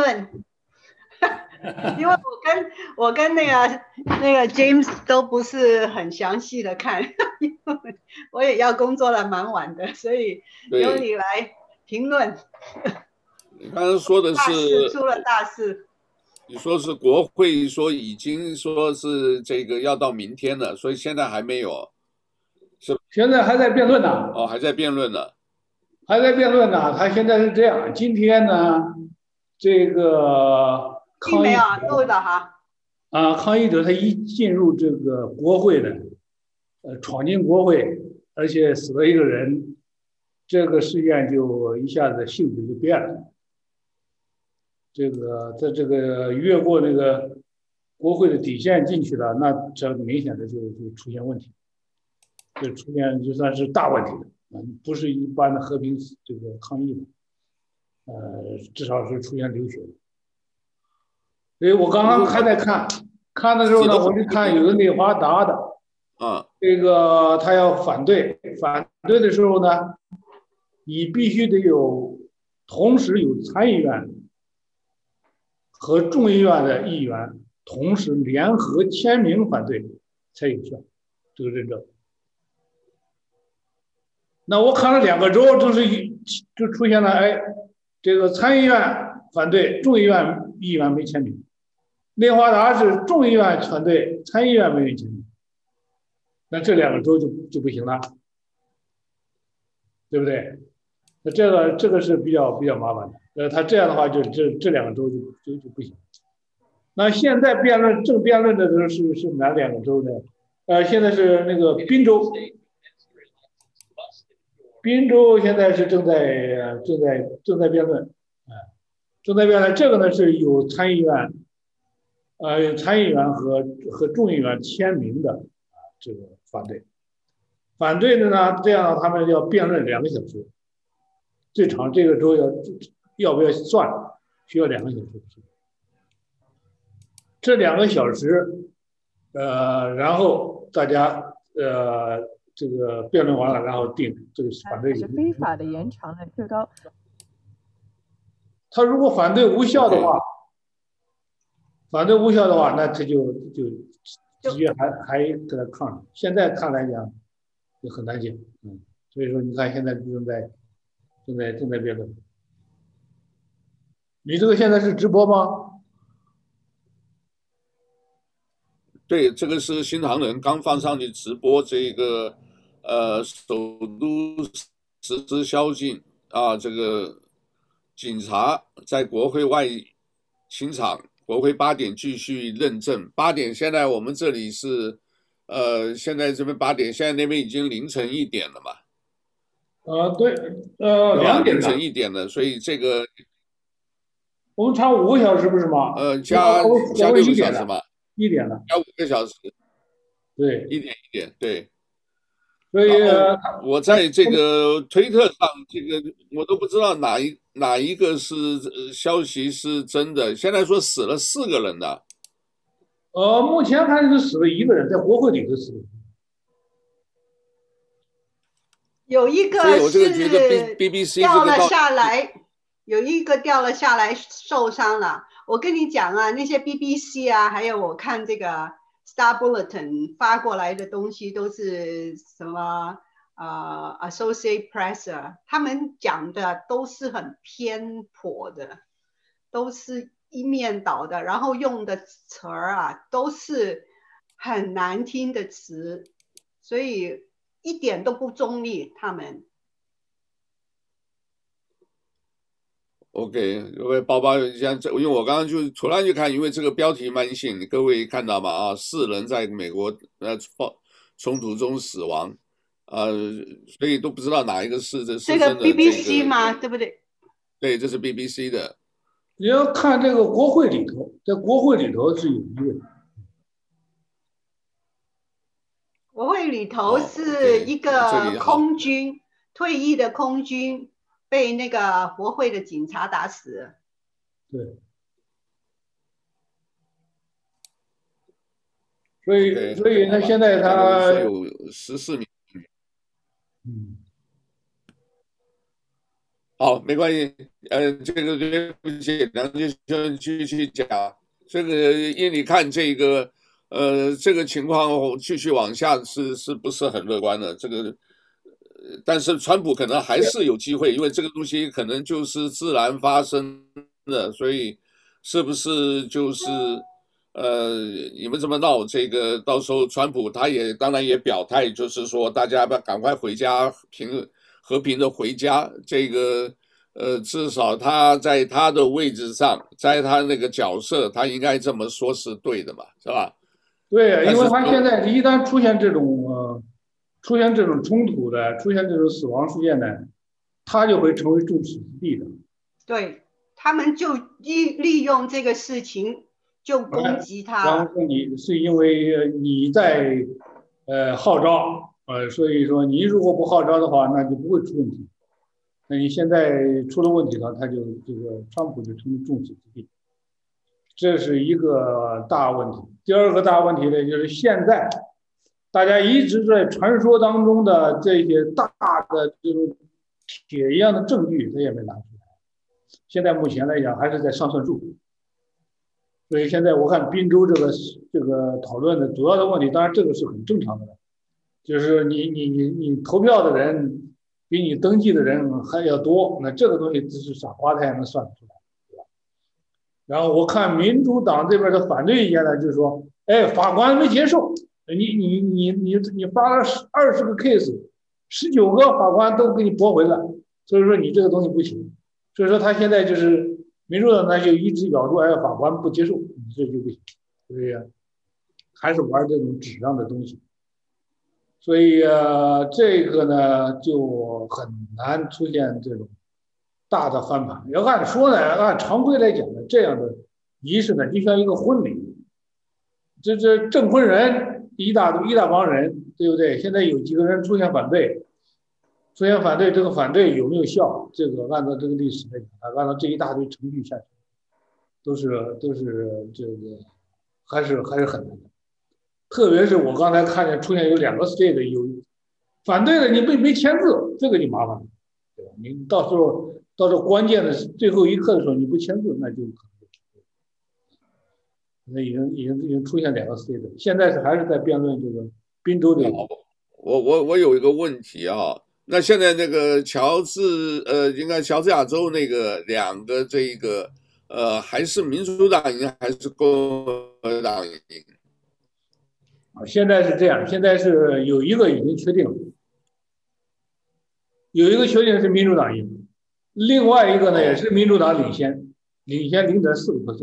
论，因为我跟我跟那个那个 James 都不是很详细的看，因为我也要工作了蛮晚的，所以由你来评论。你刚刚说的是出了大事，你说是国会说已经说是这个要到明天了，所以现在还没有，是现在还在辩论呢。哦，还在辩论呢。还在辩论呢，他现在是这样。今天呢，这个抗议者啊，抗议者他一进入这个国会的，呃，闯进国会，而且死了一个人，这个事件就一下子性质就变了。这个在这个越过那个国会的底线进去了，那这明显的就就出现问题，就出现就算是大问题了。嗯，不是一般的和平这个抗议，呃，至少是出现流血。所以我刚刚还在看，看的时候呢，我就看有个内华达的，啊，这个他要反对，反对的时候呢，你必须得有同时有参议院和众议院的议员同时联合签名反对才有效，这个认证。那我看了两个州，就是一就出现了，哎，这个参议院反对，众议院议员没签名；内华达是众议院反对，参议院没人签名。那这两个州就就不行了，对不对？那这个这个是比较比较麻烦的。呃，他这样的话就，这这两个州就就就不行。那现在辩论正辩论的都是是哪两个州呢？呃，现在是那个宾州。宾州现在是正在正在正在辩论，啊，正在辩论。这个呢是有参议院，呃，有参议员和和众议员签名的啊，这个反对。反对的呢，这样他们要辩论两个小时，最长这个州要要不要算，需要两个小时。这两个小时，呃，然后大家呃。这个辩论完了，然后定这个反对。是非法的延长了最高。他如果反对无效的话，反对无效的话，那他就就直接还还跟他抗。现在看来讲，就很难解。嗯，所以说你看现在正在正在正在辩论。你这个现在是直播吗？对，这个是新唐人刚放上去直播这个。呃，首都实施宵禁啊，这个警察在国会外清场，国会八点继续认证。八点，现在我们这里是，呃，现在这边八点，现在那边已经凌晨一点了嘛？呃，对，呃，两点凌晨一点了，所以这个我们差五个小时不是吗？呃，加加六个小时嘛，一点了，加五个小时，对，一点一点，对。所以我在这个推特上，这个我都不知道哪一哪一个是消息是真的。现在说死了四个人的，呃，目前看是死了一个人，在国会里头死了。有一个是掉了下来，有一个掉了下来受伤了。我跟你讲啊，那些 BBC 啊，还有我看这个。Star Bulletin 发过来的东西都是什么？呃 Associate Press 啊，他们讲的都是很偏颇的，都是一面倒的，然后用的词儿啊都是很难听的词，所以一点都不中立，他们。OK，因为包包像这，因为我刚刚就突然就看，因为这个标题蛮新，各位看到吗？啊，四人在美国呃冲突中死亡，呃，所以都不知道哪一个是这是。这个 BBC 吗？对不对？对，这是 BBC 的。你要看这个国会里头，在国会里头是有一个。国会里头是一个空军，退役的空军。被那个国会的警察打死。对。所以，所以他现在他有十四名。嗯。好，没关系。呃，这个对不起，梁就就继续讲。这个依你看这个，呃，这个情况继续往下是是不是很乐观的？这个，但是川普可能还是有机会，因为这个东西可能就是自然发生的，所以是不是就是？呃，你们这么闹，这个到时候川普他也当然也表态，就是说大家要赶快回家，平和平的回家。这个呃，至少他在他的位置上，在他那个角色，他应该这么说是对的嘛，是吧？对，因为他现在一旦出现这种呃，出现这种冲突的，出现这种死亡事件的，他就会成为众矢之的，的。对，他们就利利用这个事情。就攻击他。然后你是因为你在呃号召，呃，所以说你如果不号召的话，那就不会出问题。那你现在出了问题了，他就这个川普就成为众矢之的，这是一个大问题。第二个大问题呢，就是现在大家一直在传说当中的这些大的这种铁一样的证据，他也没拿出来。现在目前来讲，还是在上算术。所以现在我看宾州这个这个讨论的主要的问题，当然这个是很正常的，就是你你你你投票的人比你登记的人还要多，那这个东西只是傻瓜他也能算得出来，对吧？然后我看民主党这边的反对意见呢，就是说，哎，法官没接受，你你你你你发了十二十个 case，十九个法官都给你驳回了，所以说你这个东西不行，所以说他现在就是。民主党呢就一直咬住，哎，法官不接受，你这就不行，所以还是玩这种纸上的东西，所以啊，这个呢就很难出现这种大的翻盘。要按说呢，按常规来讲呢，这样的仪式呢就像一个婚礼，这这证婚人一大一大帮人，对不对？现在有几个人出现反对。出现反对，这个反对有没有效？这个按照这个历史来讲，按照这一大堆程序下去，都是都是这个还是还是很难的。特别是我刚才看见出现有两个 state 有反对的，你没没签字，这个就麻烦了，对吧？你到时候到时候关键的最后一刻的时候你不签字，那就可那已经已经已经出现两个 state，现在是还是在辩论这个宾州的。我我我有一个问题啊。那现在那个乔治，呃，应该乔治亚州那个两个这个，呃，还是民主党赢还是共和党赢？啊，现在是这样，现在是有一个已经确定了，有一个确定是民主党赢，另外一个呢也是民主党领先，领先零点四个百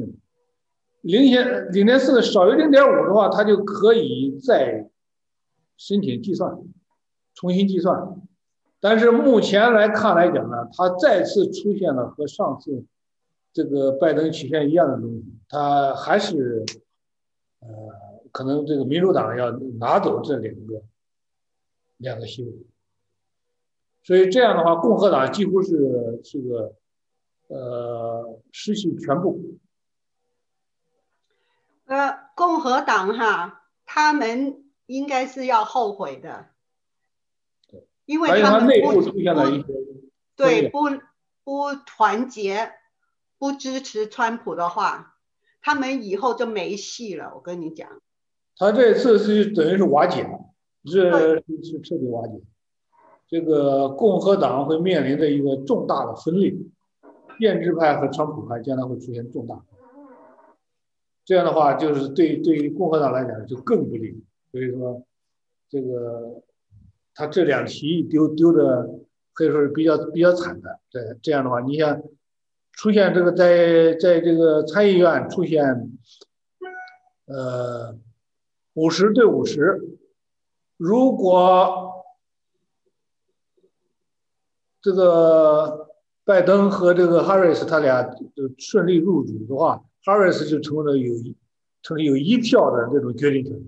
零点，零点四少于零点五的话，他就可以再申请计算，重新计算。但是目前来看来讲呢，他再次出现了和上次这个拜登曲线一样的东西，他还是呃，可能这个民主党要拿走这两个两个席位，所以这样的话，共和党几乎是这个呃失去全部。呃，共和党哈，他们应该是要后悔的。因为他们内部出现了一些对不不团结，不支持川普的话，他们以后就没戏了。我跟你讲，他这次是等于是瓦解了，这是彻底瓦解。这个共和党会面临着一个重大的分裂，建制派和川普派将来会出现重大。这样的话，就是对对于共和党来讲就更不利。所以说，这个。他这两题丢丢的可以说是比较比较惨的，对，这样的话，你想出现这个在在这个参议院出现，呃，五十对五十，如果这个拜登和这个哈里斯他俩就顺利入主的话，哈里斯就成为了有一成为有一票的这种决定权。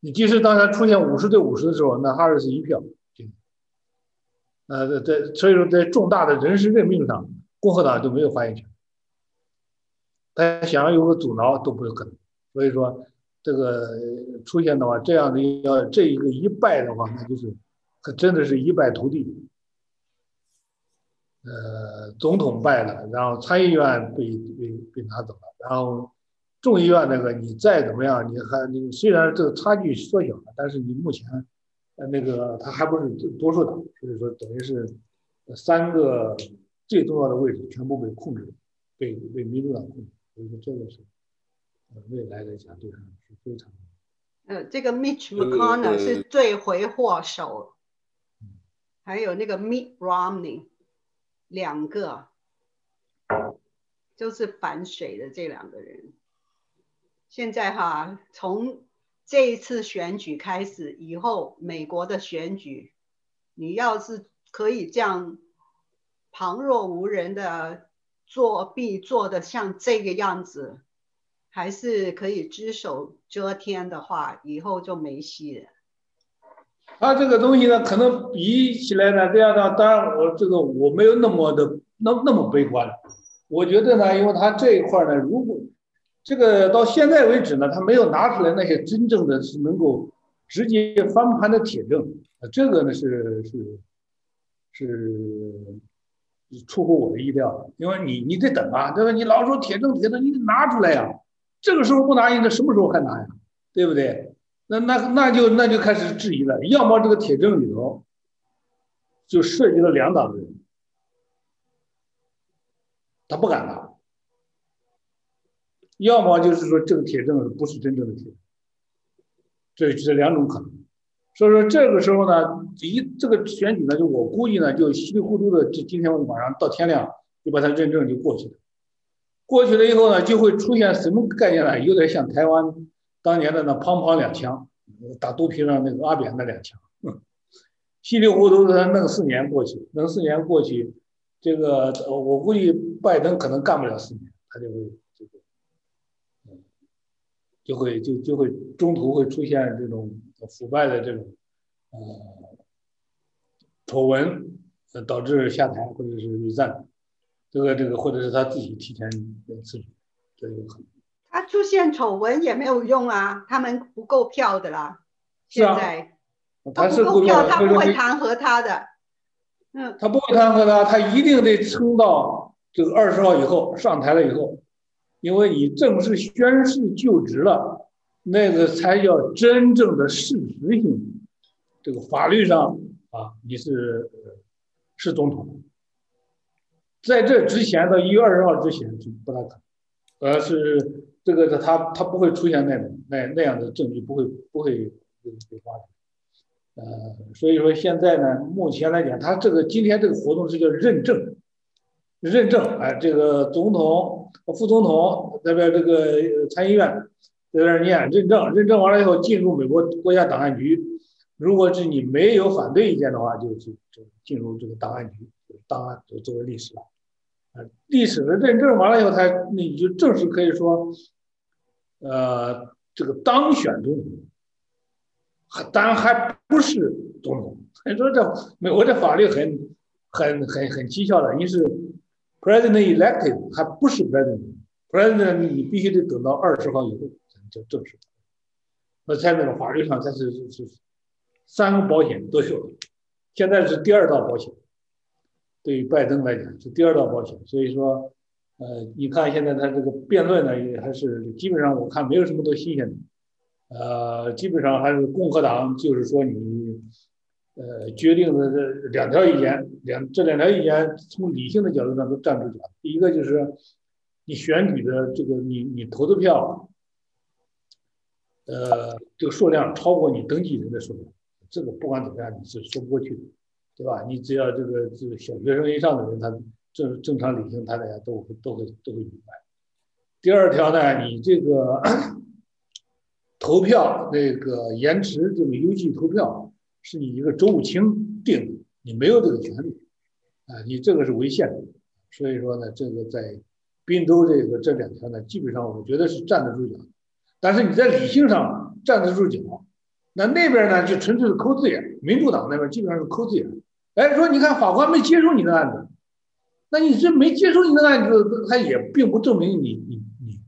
你即使当他出现五十对五十的时候，那哈里斯一票，呃，在所以说在重大的人事任命上，共和党就没有发言权，他想要有个阻挠都不可能。所以说这个出现的话，这样的要这一个一败的话，那就是可真的是一败涂地。呃，总统败了，然后参议院被被被拿走了，然后众议院那个你再怎么样，你还你虽然这个差距缩小了，但是你目前呃那个他还不是多数党，所以说等于是三个最重要的位置全部被控制，被被民主党控制，所以说这个是呃未来来讲对他是非常。呃，这个 Mitch McConnell 是罪魁祸首，还有那个 Mitt Romney。两个就是反水的这两个人，现在哈，从这一次选举开始以后，美国的选举，你要是可以这样旁若无人的作弊，做的像这个样子，还是可以只手遮天的话，以后就没戏了。他这个东西呢，可能比起来呢，这样呢，当然我这个我没有那么的那那么悲观。我觉得呢，因为他这一块呢，如果这个到现在为止呢，他没有拿出来那些真正的是能够直接翻盘的铁证，啊，这个呢是是是出乎我的意料。因为你你得等啊，对吧？你老说铁证铁证，你得拿出来呀。这个时候不拿，你什么时候还拿呀？对不对？那那那就那就开始质疑了，要么这个铁证里头就涉及了两党的人，他不敢拿；要么就是说这个铁证不是真正的铁证，这这两种可能。所以说这个时候呢，一这个选举呢，就我估计呢，就稀里糊涂的，就今天晚上到天亮就把它认证就过去了。过去了以后呢，就会出现什么概念呢？有点像台湾。当年的那砰砰两枪，打肚皮上那个阿扁那两枪，稀里糊涂的弄四年过去，弄四年过去，这个我估计拜登可能干不了四年，他就会这个，就会就就会中途会出现这种腐败的这种呃丑闻，导致下台或者是离任，这个这个或者是他自己提前辞职，这有可能。他出现丑闻也没有用啊，他们不够票的啦。现在他不够票，他不会弹劾他的。嗯，他不会弹劾他，他一定得撑到这个二十号以后上台了以后，因为你正式宣誓就职了，那个才叫真正的事实性。这个法律上啊，你是是总统，在这之前到一月二十号之前是不大可能，而是。这个他他不会出现那种那那样的证据，不会不会被被发现，呃，所以说现在呢，目前来讲，他这个今天这个活动是叫认证，认证，哎，这个总统、副总统那边这个参议院在这念认证，认证完了以后进入美国国家档案局，如果是你没有反对意见的话，就就就进入这个档案局，档案就作为历史了。啊，历史的认证完了以后，他那你就正式可以说，呃，这个当选总统，还当然还不是总统。所以说这美国这法律很很很很蹊跷的，你是 president elected 还不是 president，president 你必须得等到二十号以后才能叫正式。那在那个法律上，它是是是三个保险都有，现在是第二道保险。对于拜登来讲是第二道保险，所以说，呃，你看现在他这个辩论呢，也还是基本上我看没有什么多新鲜的，呃，基本上还是共和党就是说你，呃，决定的这两条意见，两这两条意见从理性的角度上都站住脚。第一个就是你选举的这个你你投的票，呃，这个数量超过你登记人的数量，这个不管怎么样你是说不过去的。对吧？你只要这个这个小学生以上的人，他正正常理性，他大家都会都会都会明白。第二条呢，你这个 投票那个延迟这个邮寄投票，是你一个周务卿定的，你没有这个权利啊，你这个是违宪的。所以说呢，这个在滨州这个这两条呢，基本上我觉得是站得住脚。但是你在理性上站得住脚，那那边呢就纯粹是抠字眼，民主党那边基本上是抠字眼。哎，说你看法官没接受你的案子，那你这没接受你的案子，他也并不证明你你你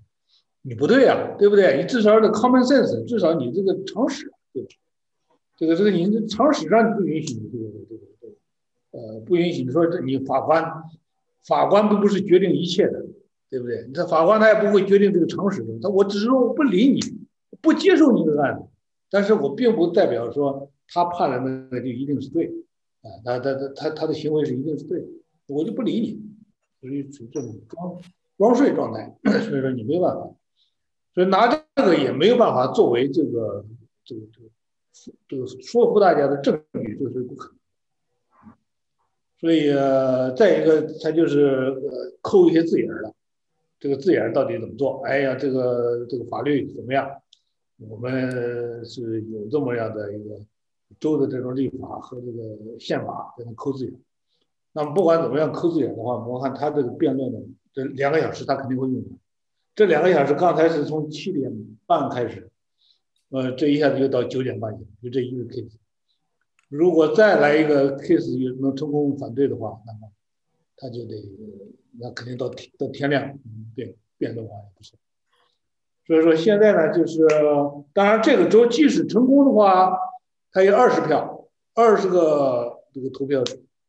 你不对啊，对不对？你至少的 common sense，至少你这个常识，对吧？这个这个你这常识上不允许你这个这个这个呃，不允许你说这你法官，法官并不是决定一切的，对不对？这法官他也不会决定这个常识的，他我只是说我不理你，不接受你的案子，但是我并不代表说他判了那个就一定是对，啊，他他他他他的行为是一定是对的，我就不理你，所以处于这种装装睡状态，所以说你没办法，所以拿这个也没有办法作为这个这个这个这个说服大家的证据，这是不可能。所以，呃，再一个，他就是呃抠一些字眼儿了。这个字眼到底怎么做？哎呀，这个这个法律怎么样？我们是有这么样的一个州的这种立法和这个宪法在那抠字眼。那么不管怎么样抠字眼的话，我看他这个辩论呢，这两个小时他肯定会用完。这两个小时刚才是从七点半开始，呃，这一下子又到九点半去，就这一个 case。如果再来一个 case 有能成功反对的话，那么他就得那肯定到天到天亮，辩辩论完也不行。所以说现在呢，就是当然这个州即使成功的话，他有二十票，二十个这个投票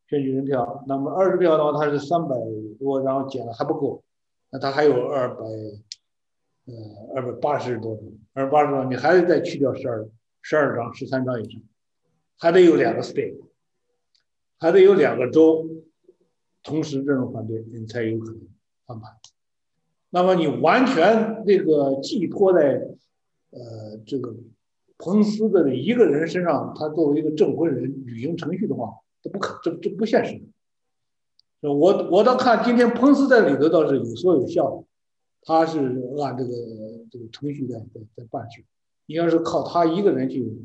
选举人票，那么二十票的话，他是三百多，然后减了还不够，那他还有二百呃二百八十多张，二百八十多，你还得再去掉十二十二张十三张以上。还得有两个 state，还得有两个州同时这种反对，你才有可能翻盘。那么你完全这个寄托在呃这个彭斯的一个人身上，他作为一个证婚人履行程序的话，这不可，这这不现实。我我倒看今天彭斯在里头倒是有说有笑，他是按这个这个程序在在在办事。你要是靠他一个人去。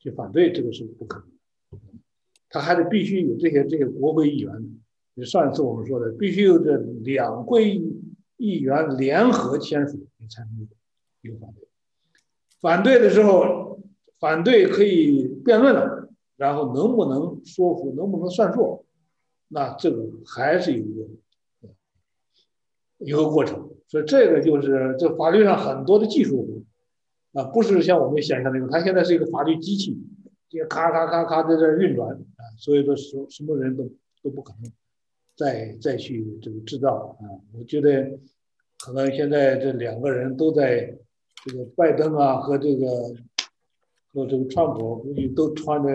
去反对这个是不可能，他还得必须有这些这些国会议员。你上一次我们说的，必须有这两会议员联合签署，你才能有反对。反对的时候，反对可以辩论了，然后能不能说服，能不能算数，那这个还是有一个一个过程。所以这个就是这法律上很多的技术。啊，不是像我们想象那种，他现在是一个法律机器，这咔咔咔咔在这运转啊，所以说什什么人都都不可能再再去这个制造啊。我觉得可能现在这两个人都在这个拜登啊和这个和这个川普估计都穿着，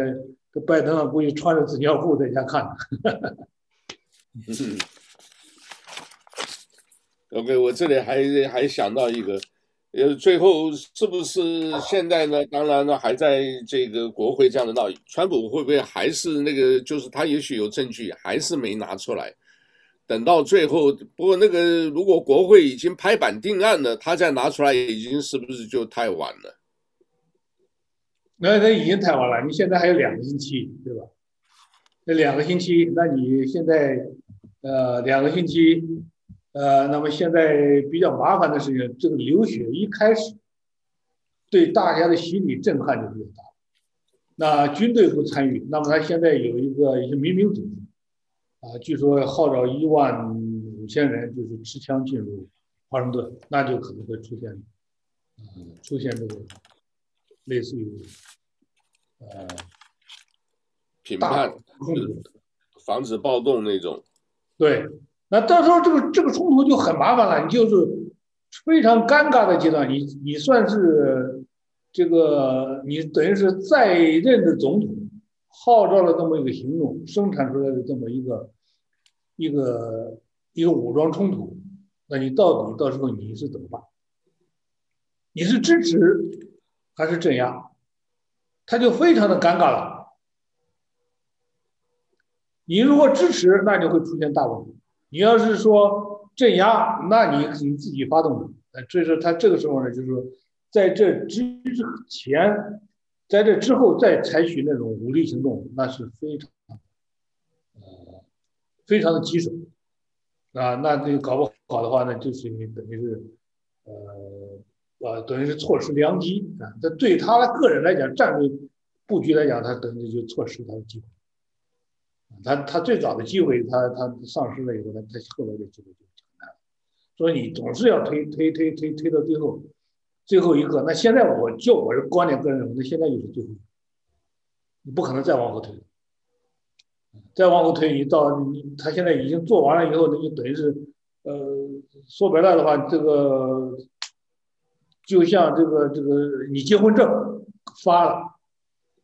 这拜登啊估计穿着纸尿裤在家看。嗯。OK，我这里还还想到一个。呃，最后是不是现在呢？当然呢，还在这个国会这样的闹，川普会不会还是那个？就是他也许有证据，还是没拿出来。等到最后，不过那个如果国会已经拍板定案了，他再拿出来，已经是不是就太晚了？那那已经太晚了。你现在还有两个星期，对吧？那两个星期，那你现在呃两个星期。呃，那么现在比较麻烦的事情，这个流血一开始对大家的心理震撼就比较大。那军队不参与，那么他现在有一个一些民兵组织，啊，据说号召一万五千人就是持枪进入华盛顿，那就可能会出现，呃，出现这个类似于呃评判、防止暴动那种，对。那到时候这个这个冲突就很麻烦了，你就是非常尴尬的阶段，你你算是这个你等于是在任的总统号召了这么一个行动，生产出来的这么一个一个一个武装冲突，那你到底到时候你是怎么办？你是支持还是镇压？他就非常的尴尬了。你如果支持，那就会出现大问题。你要是说镇压，那你你自己发动的，呃，所以说他这个时候呢，就是说，在这之前，在这之后再采取那种武力行动，那是非常，呃，非常的棘手，啊，那这搞不好的话呢，就是你等于是，呃，呃，等于是错失良机啊，这对他个人来讲，战略布局来讲，他等于就错失他的机会。他他最早的机会，他他丧失了以后，他他后来的机会就很难。所以你总是要推推推推推到最后，最后一刻。那现在我就我是观点个人认为，那现在就是最后，你不可能再往后推。再往后推，你到你他现在已经做完了以后，那就等于是，呃，说白了的话，这个就像这个这个你结婚证发了，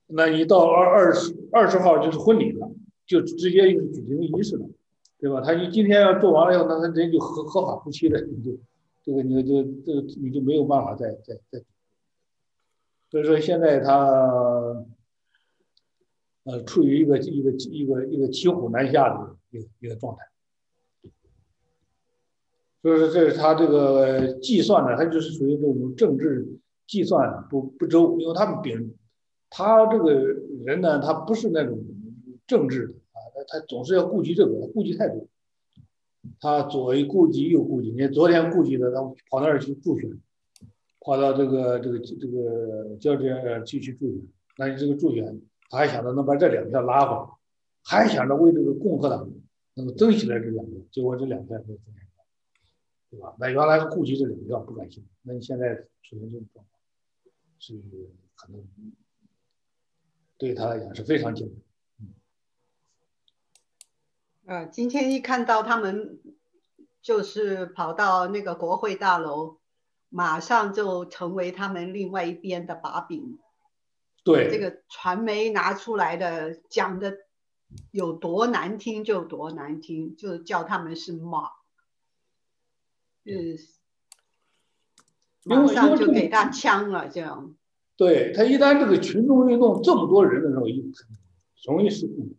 那你到二二十二十号就是婚礼了，就直接就是举行仪式了，对吧？他你今天要做完了以后，那他人就合合法夫妻了，你就这个你就这个你就没有办法再再再。所以说现在他。呃，处于一个一个一个一个骑虎难下的一个一个状态，就是这是他这个计算呢，他就是属于这种政治计算不不周，因为他们别他这个人呢，他不是那种政治的啊，他他总是要顾及这个，顾及太多，他左一顾及右顾及，你看昨天顾及的，他跑那儿去助选，跑到这个这个这个交接去去助选，那你这个助选。他还想着能把这两票拉回来，还想着为这个共和党能够争取来这两票，结果这两票没有争，对吧？那原来是顾及这两票不感兴趣，那你现在出现这种状况，是可能对他来讲是非常艰难。嗯。呃，今天一看到他们就是跑到那个国会大楼，马上就成为他们另外一边的把柄。对这个传媒拿出来的讲的有多难听就多难听，就叫他们是马，嗯，马上就给他枪了，这样。对，他一旦这个群众运动这么多人的时候，一容易失控。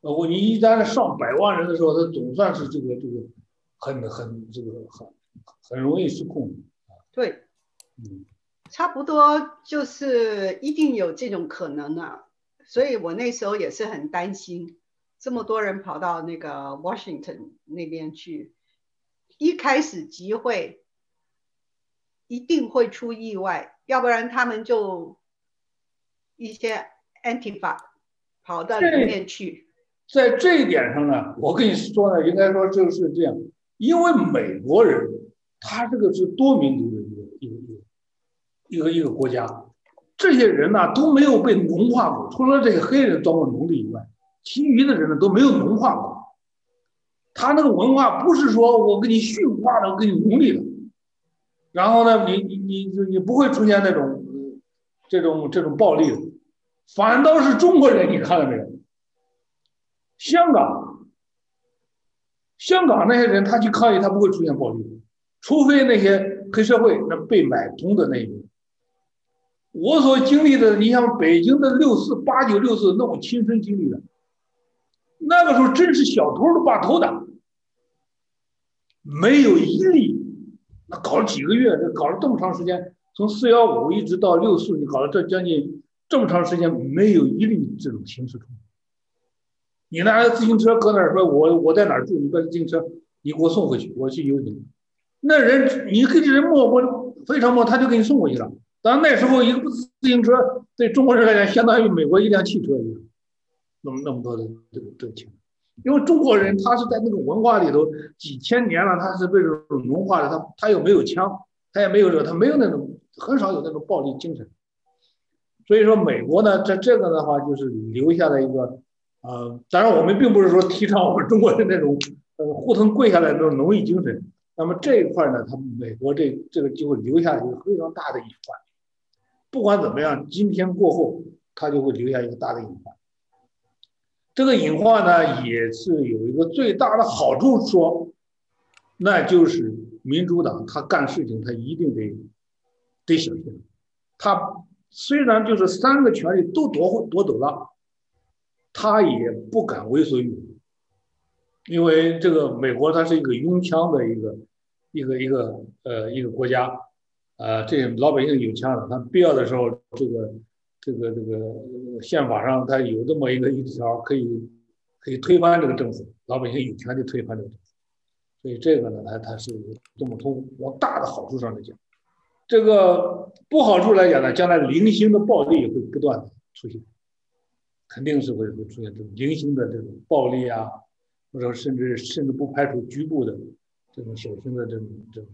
呃，我你一旦上百万人的时候，他总算是这个这个很很这个很很容易失控。对，嗯。差不多就是一定有这种可能啊，所以我那时候也是很担心，这么多人跑到那个 Washington 那边去，一开始集会一定会出意外，要不然他们就一些 Antifa 跑到里面去。在这一点上呢，我跟你说呢，应该说就是这样，因为美国人他这个是多民族的。一个一个一个一个国家，这些人呢都没有被同化过，除了这个黑人当过奴隶以外，其余的人呢都没有同化过。他那个文化不是说我给你驯化的，我给你奴隶的，然后呢，你你你你不会出现那种这种这种暴力的，反倒是中国人，你看到没有？香港，香港那些人他去抗议，他不会出现暴力，除非那些黑社会那被买通的那一种。我所经历的，你像北京的六四八九六四，那我亲身经历的，那个时候真是小偷都把头打，没有一例，那搞了几个月，这搞了这么长时间，从四幺五一直到六四，你搞了这将近这么长时间，没有一例这种刑事冲突。你拿着自行车搁那儿说，我我在哪儿住，你把自行车你给我送回去，我去游行。那人你跟这人摸摸，非常摸，他就给你送过去了。当然那时候一个自行车对中国人来讲，相当于美国一辆汽车一样，那么那么多的这个这个钱，因为中国人他是在那个文化里头几千年了，他是被这种文化的，他他又没有枪，他也没有这，他没有那种很少有那种暴力精神，所以说美国呢，这这个的话就是留下了一个，呃，当然我们并不是说提倡我们中国人那种呃互腾跪下来那种农业精神，那么这一块呢，他美国这这个就会留下一个非常大的隐患。不管怎么样，今天过后，他就会留下一个大的隐患。这个隐患呢，也是有一个最大的好处说，那就是民主党他干事情他一定得得小心。他虽然就是三个权力都夺夺走了，他也不敢为所欲为，因为这个美国它是一个拥枪的一个一个一个呃一个国家。啊，这老百姓有枪了，他必要的时候，这个这个这个宪法上它有这么一个一条，可以可以推翻这个政府，老百姓有权利推翻这个政府。所以这个呢，它它是这么通往大的好处上来讲，这个不好处来讲呢，将来零星的暴力会不断的出现，肯定是会会出现这种零星的这种暴力啊，或者甚至甚至不排除局部的这种小型的这种这种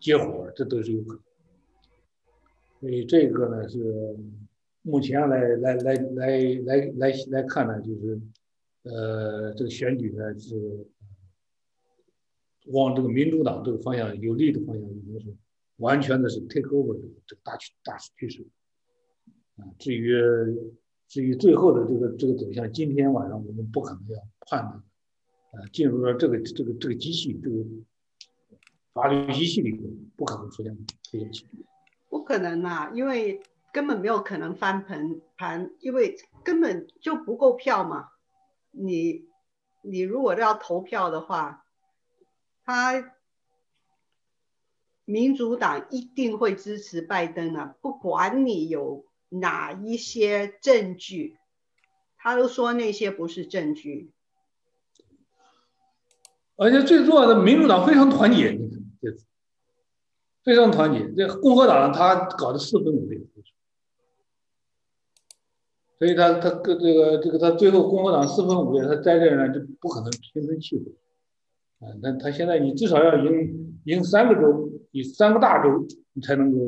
接火，这都是有可能。所以这个呢是目前来来来来来来来看呢，就是呃，这个选举呢是往这个民主党这个方向有利的方向，已经是完全的是 take over 这个这个大趋大趋势。啊，至于至于最后的这个这个走向，今天晚上我们不可能要判断，呃，进入了这个这个这个机器这个法律机器里头，不可能出现这些情况。不可能啊，因为根本没有可能翻盘盘，因为根本就不够票嘛。你你如果要投票的话，他民主党一定会支持拜登啊，不管你有哪一些证据，他都说那些不是证据。而且最重要的，民主党非常团结，非常团结。这共和党他搞得四分五裂。所以他他跟这个这个他最后共和党四分五裂，他在这儿呢就不可能平分气候，啊，那他现在你至少要赢赢三个州，你三个大州，你才能够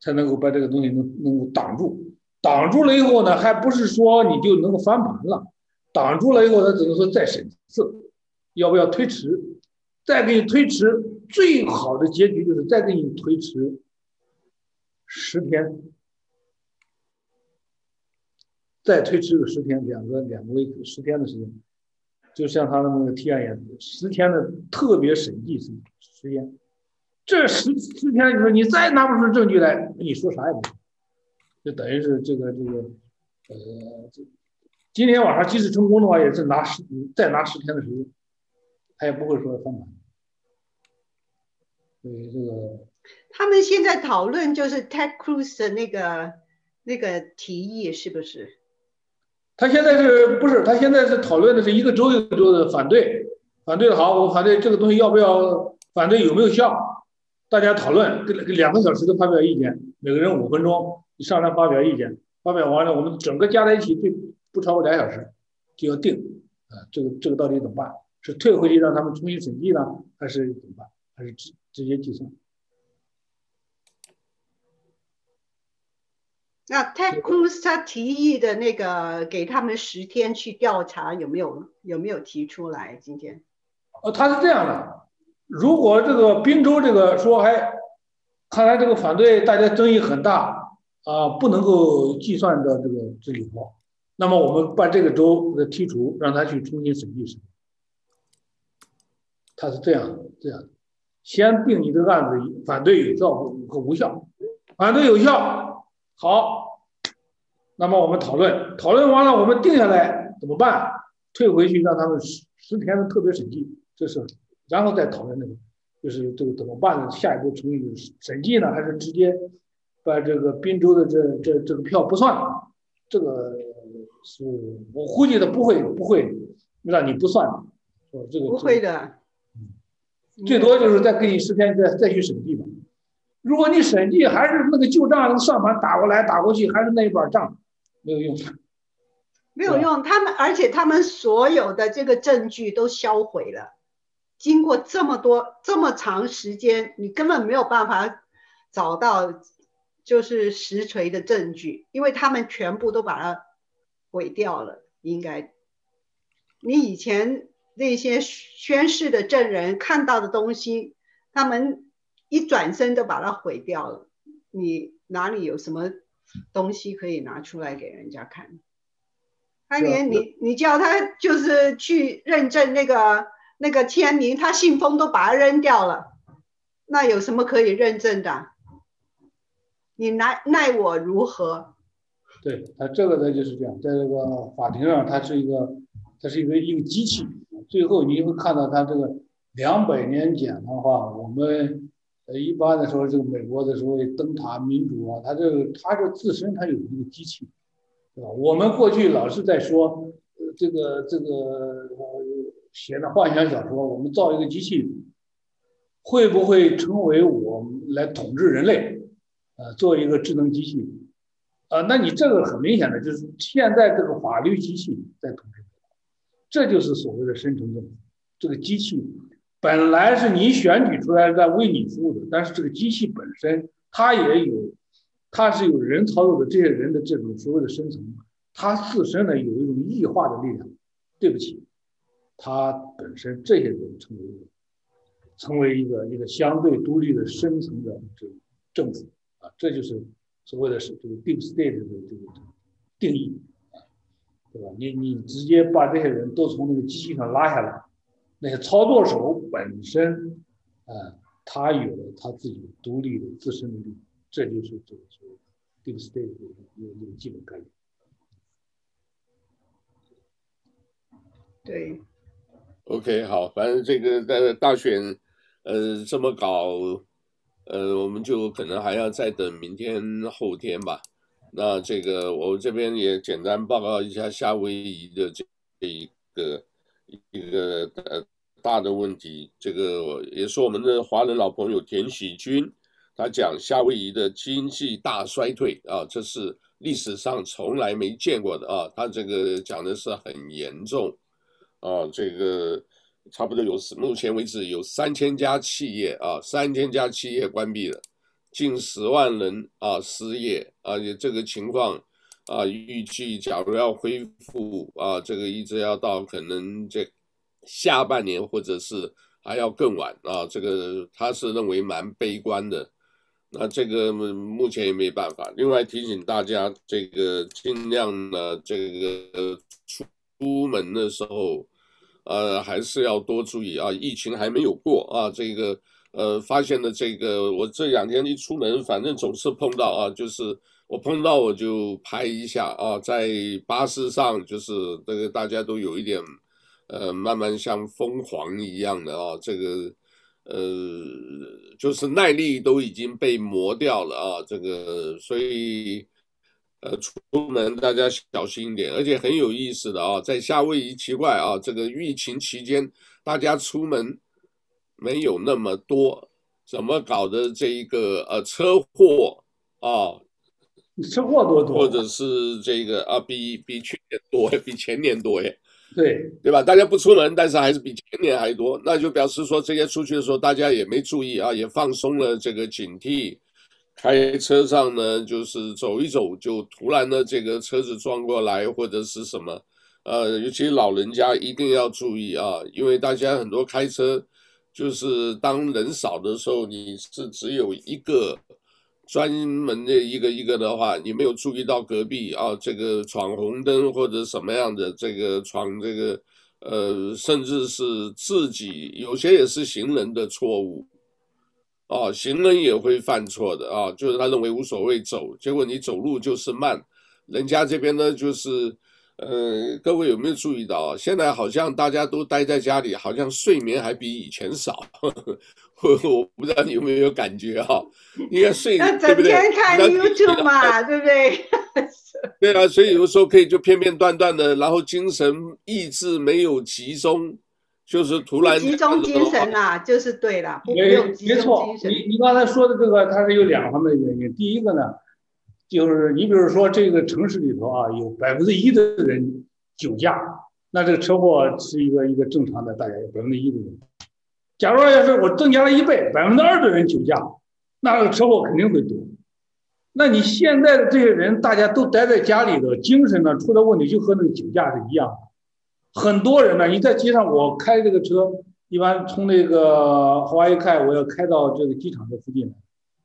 才能够把这个东西能能够挡住，挡住了以后呢，还不是说你就能够翻盘了，挡住了以后，他只能说再审一次，要不要推迟，再给你推迟，最好的结局就是再给你推迟十天。再推迟个十天，两个两个 week 十天的时间，就像他的那个提案一样，十天的特别审计时时间。这十十天，你说你再拿不出证据来，你说啥也不行，就等于是这个这个呃，这今天晚上即使成功的话，也是拿十再拿十天的时间，他也不会说翻盘。所以这个，他们现在讨论就是 Ted Cruz 的那个那个提议，是不是？他现在是不是？他现在是讨论的是一个州一个州的反对，反对的好，我反对这个东西要不要反对，有没有效？大家讨论，两个小时的发表意见，每个人五分钟，你上来发表意见，发表完了，我们整个加在一起，最不超过两小时就要定啊，这个这个到底怎么办？是退回去让他们重新审计呢，还是怎么办？还是直直接计算？那 Ted Cruz 他提议的那个给他们十天去调查有没有有没有提出来？今天，哦，他是这样的，如果这个宾州这个说还，看来这个反对大家争议很大啊，不能够计算的这个这里头，那么我们把这个州的剔除，让他去重新审计审。他是这样，这样的，先定你这个案子反对有效和无效，反对有效。好，那么我们讨论，讨论完了，我们定下来怎么办？退回去让他们十十天的特别审计，这是，然后再讨论那个，就是这个怎么办呢？下一步程序审计呢，还是直接把这个滨州的这这这个票不算了？这个是我估计的不会不会让你不算的，说这个不会的，最多就是再给你十天再再去审计吧。如果你审计还是那个旧账，那个算盘打过来打过去，还是那一本账，没有用，没有用。他们而且他们所有的这个证据都销毁了，经过这么多这么长时间，你根本没有办法找到就是实锤的证据，因为他们全部都把它毁掉了。应该，你以前那些宣誓的证人看到的东西，他们。一转身就把它毁掉了，你哪里有什么东西可以拿出来给人家看？他连你你叫他就是去认证那个那个签名，他信封都把它扔掉了，那有什么可以认证的？你奈奈我如何？对他这个呢就是这样，在这个法庭上，他是一个他是一个一个机器，最后你会看到他这个两百年检的话，我们。呃，一般的说，这个美国的所谓灯塔民主啊，它这个它这自身它有一个机器，对吧？我们过去老是在说，这个这个写的幻想小说，我们造一个机器，会不会成为我们来统治人类？呃，做一个智能机器，啊，那你这个很明显的就是现在这个法律机器在统治，这就是所谓的深层政府，这个机器。本来是你选举出来在为你服务的，但是这个机器本身它也有，它是有人操作的，这些人的这种所谓的深层，它自身呢有一种异化的力量，对不起，他本身这些人成为成为一个一个相对独立的深层的这个政府啊，这就是所谓的是这个 deep state 的这个定义，对吧？你你直接把这些人都从那个机器上拉下来，那些操作手本身啊，他有了他自己独立的自身能力，这就是这个所谓 deep state 的一个一个基本概念。对，OK，好，反正这个在大选，呃，这么搞，呃，我们就可能还要再等明天后天吧。那这个我这边也简单报告一下夏威夷的这一个一个呃大的问题。这个也是我们的华人老朋友田喜军，他讲夏威夷的经济大衰退啊，这是历史上从来没见过的啊。他这个讲的是很严重。啊，这个差不多有，目前为止有三千家企业啊，三千家企业关闭了，近十万人啊失业，而且这个情况啊，预计假如要恢复啊，这个一直要到可能这下半年或者是还要更晚啊，这个他是认为蛮悲观的，那这个目前也没办法。另外提醒大家，这个尽量呢，这个出。出门的时候，呃，还是要多注意啊。疫情还没有过啊，这个呃，发现的这个，我这两天一出门，反正总是碰到啊，就是我碰到我就拍一下啊，在巴士上，就是这个大家都有一点，呃，慢慢像疯狂一样的啊，这个呃，就是耐力都已经被磨掉了啊，这个所以。呃，出门大家小心一点，而且很有意思的啊，在夏威夷奇怪啊，这个疫情期间大家出门没有那么多，怎么搞的这一个呃车祸啊？车祸多多，或者是这个啊，比比去年多，比前年多耶？对对吧？大家不出门，但是还是比前年还多，那就表示说这些出去的时候大家也没注意啊，也放松了这个警惕。开车上呢，就是走一走，就突然的这个车子撞过来，或者是什么，呃，尤其老人家一定要注意啊，因为大家很多开车，就是当人少的时候，你是只有一个专门的一个一个的话，你没有注意到隔壁啊，这个闯红灯或者什么样的这个闯这个，呃，甚至是自己有些也是行人的错误。啊，行人也会犯错的啊，就是他认为无所谓走，结果你走路就是慢，人家这边呢就是，呃，各位有没有注意到啊，现在好像大家都待在家里，好像睡眠还比以前少，呵呵 我不知道你有没有感觉哈、啊？应该睡，那整天看 YouTube 嘛，对不对？对啊，所以有时候可以就片片段段的，然后精神意志没有集中。就是突然集中精神呐，就是对了，没有集中精神。你你刚才说的这个，它是有两方面的原因。第一个呢，就是你比如说这个城市里头啊，有百分之一的人酒驾，那这个车祸是一个一个正常的，大概有百分之一的人。假如要是我增加了一倍，百分之二的人酒驾，那个车祸肯定会多。那你现在的这些人，大家都待在家里头，精神呢出了问题，就和那个酒驾是一样的。很多人呢，你在街上，我开这个车，一般从那个华为开，我要开到这个机场的附近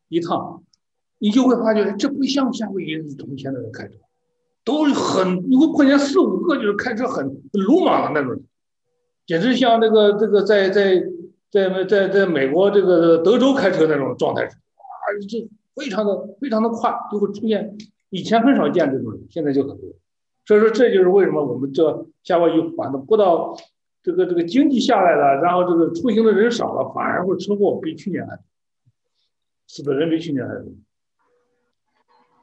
一趟，你就会发觉这不像夏威夷从前的人开车，都很，你会碰见四五个就是开车很鲁莽的那种，简直像那个这个在在在在在美国这个德州开车那种状态，啊，就非常的非常的快，就会出现，以前很少见这种人，现在就很多。所以说，这就是为什么我们这夏威夷反正不到这个这个经济下来了，然后这个出行的人少了，反而会车祸比去年还，死的人比去年还多。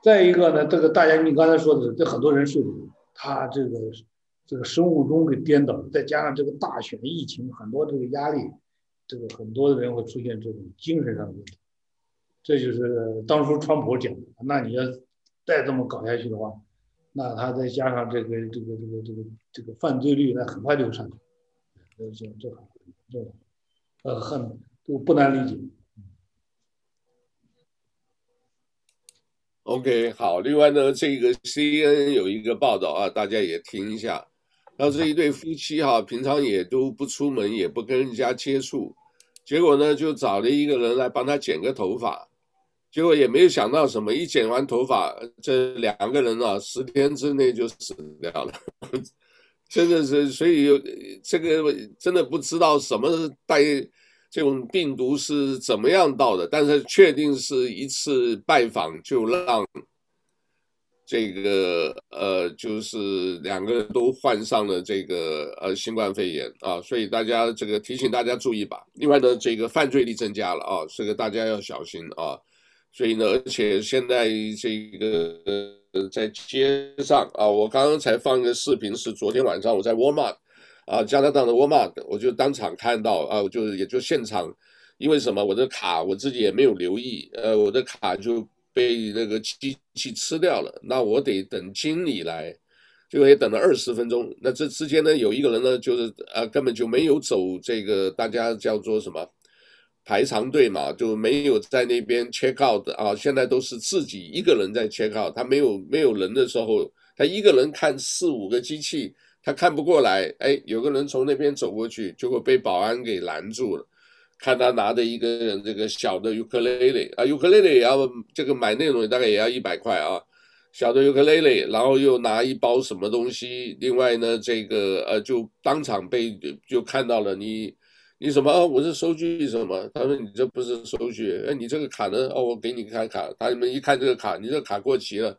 再一个呢，这个大家你刚才说的是，这很多人是他这个这个生物钟给颠倒，再加上这个大选疫情，很多这个压力，这个很多的人会出现这种精神上的问题。这就是当初川普讲的，那你要再这么搞下去的话。那他再加上这个这个这个这个这个犯罪率，那很快就上去，这这这很这呃很都不难理解。OK，好，另外呢，这个 CNN 有一个报道啊，大家也听一下。然后这一对夫妻哈，平常也都不出门，也不跟人家接触，结果呢，就找了一个人来帮他剪个头发，结果也没有想到什么，一剪完头发，这两个人啊，十天之内就死掉了，真的是，所以这个真的不知道什么带这种病毒是怎么样到的，但是确定是一次拜访就让。这个呃，就是两个人都患上了这个呃新冠肺炎啊，所以大家这个提醒大家注意吧。另外呢，这个犯罪率增加了啊，这个大家要小心啊。所以呢，而且现在这个在街上啊，我刚刚才放一个视频，是昨天晚上我在沃尔玛啊，加拿大的沃尔玛，我就当场看到啊，我就也就现场，因为什么，我的卡我自己也没有留意，呃，我的卡就。被那个机器吃掉了，那我得等经理来，就也等了二十分钟。那这之间呢，有一个人呢，就是呃根本就没有走这个大家叫做什么排长队嘛，就没有在那边 check out 啊。现在都是自己一个人在 check out，他没有没有人的时候，他一个人看四五个机器，他看不过来。哎，有个人从那边走过去，结果被保安给拦住了。看他拿着一个这个小的尤克里里啊，尤克里里也要这个买那种大概也要一百块啊，小的尤克里里，然后又拿一包什么东西，另外呢，这个呃就当场被就看到了你你什么哦，我是收据什么？他说你这不是收据，哎，你这个卡呢？哦，我给你看卡，他们一看这个卡，你这卡过期了，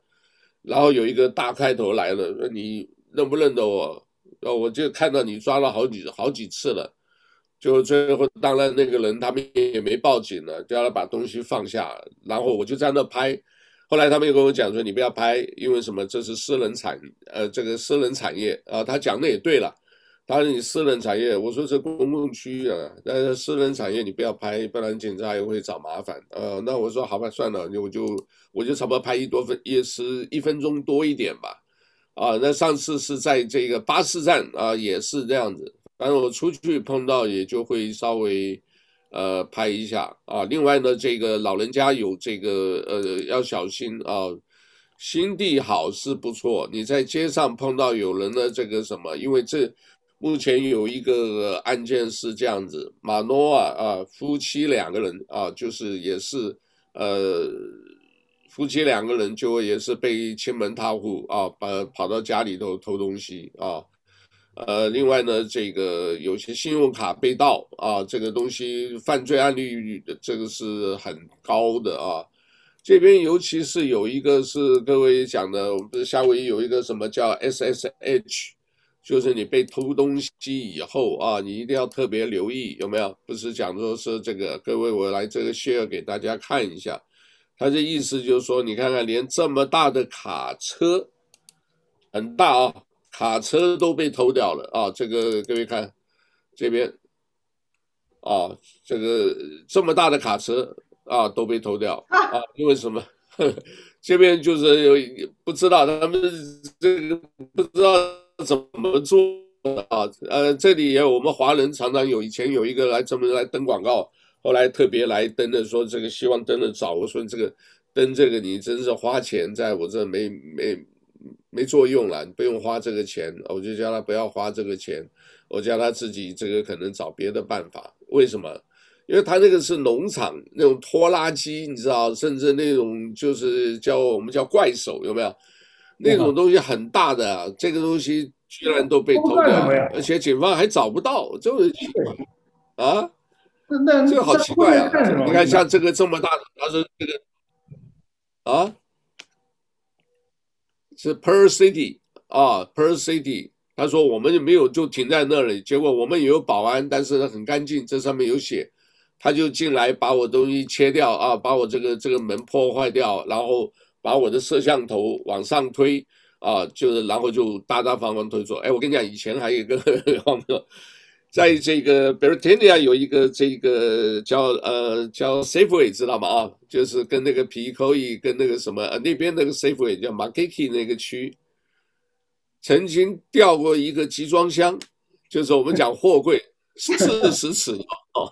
然后有一个大块头来了，说你认不认得我？哦，我就看到你抓了好几好几次了。就最后，当然那个人他们也没报警了，叫他把东西放下，然后我就在那拍。后来他们又跟我讲说：“你不要拍，因为什么？这是私人产，呃，这个私人产业啊。”他讲的也对了，他说你私人产业，我说是公共区域啊，但是私人产业你不要拍，不然警察也会找麻烦。呃，那我说好吧，算了，我就我就差不多拍一多分，也是一分钟多一点吧。啊，那上次是在这个巴士站啊，也是这样子。反正我出去碰到也就会稍微，呃，拍一下啊。另外呢，这个老人家有这个呃要小心啊。心地好是不错，你在街上碰到有人的这个什么，因为这目前有一个案件是这样子，马诺啊啊夫妻两个人啊，就是也是呃夫妻两个人就也是被亲门踏户啊，把跑到家里头偷东西啊。呃，另外呢，这个有些信用卡被盗啊，这个东西犯罪案率这个是很高的啊。这边尤其是有一个是各位讲的，我们夏威夷有一个什么叫 SSH，就是你被偷东西以后啊，你一定要特别留意有没有？不是讲说是这个，各位我来这个 share 给大家看一下，他这意思就是说，你看看连这么大的卡车，很大啊。卡车都被偷掉了啊！这个各位看，这边，啊，这个这么大的卡车啊都被偷掉啊！因为什么？呵 这边就是有不知道他们这个不知道怎么做啊。呃，这里也有我们华人常常有，以前有一个来专门来登广告，后来特别来登的，说这个希望登的早。我说这个登这个你真是花钱在我这没没。没作用了，你不用花这个钱，我就叫他不要花这个钱，我叫他自己这个可能找别的办法。为什么？因为他那个是农场那种拖拉机，你知道，甚至那种就是叫我们叫怪手，有没有？那种东西很大的，啊，这个东西居然都被偷掉，而且警方还找不到，就是奇怪啊，这个好奇怪啊！你看像这个这么大的，他说这个啊。是 per city 啊 per city，。他说我们就没有就停在那里，结果我们也有保安，但是呢很干净，这上面有写，他就进来把我东西切掉啊，把我这个这个门破坏掉，然后把我的摄像头往上推啊，就是然后就大大方方推走。哎，我跟你讲，以前还有一个荒 谬。在这个 Britannia 有一个这个叫呃叫 Safeway 知道吗？啊，就是跟那个 Picoy 跟那个什么呃那边那个 Safeway 叫 Makiki 那个区，曾经掉过一个集装箱，就是我们讲货柜 四十尺哦，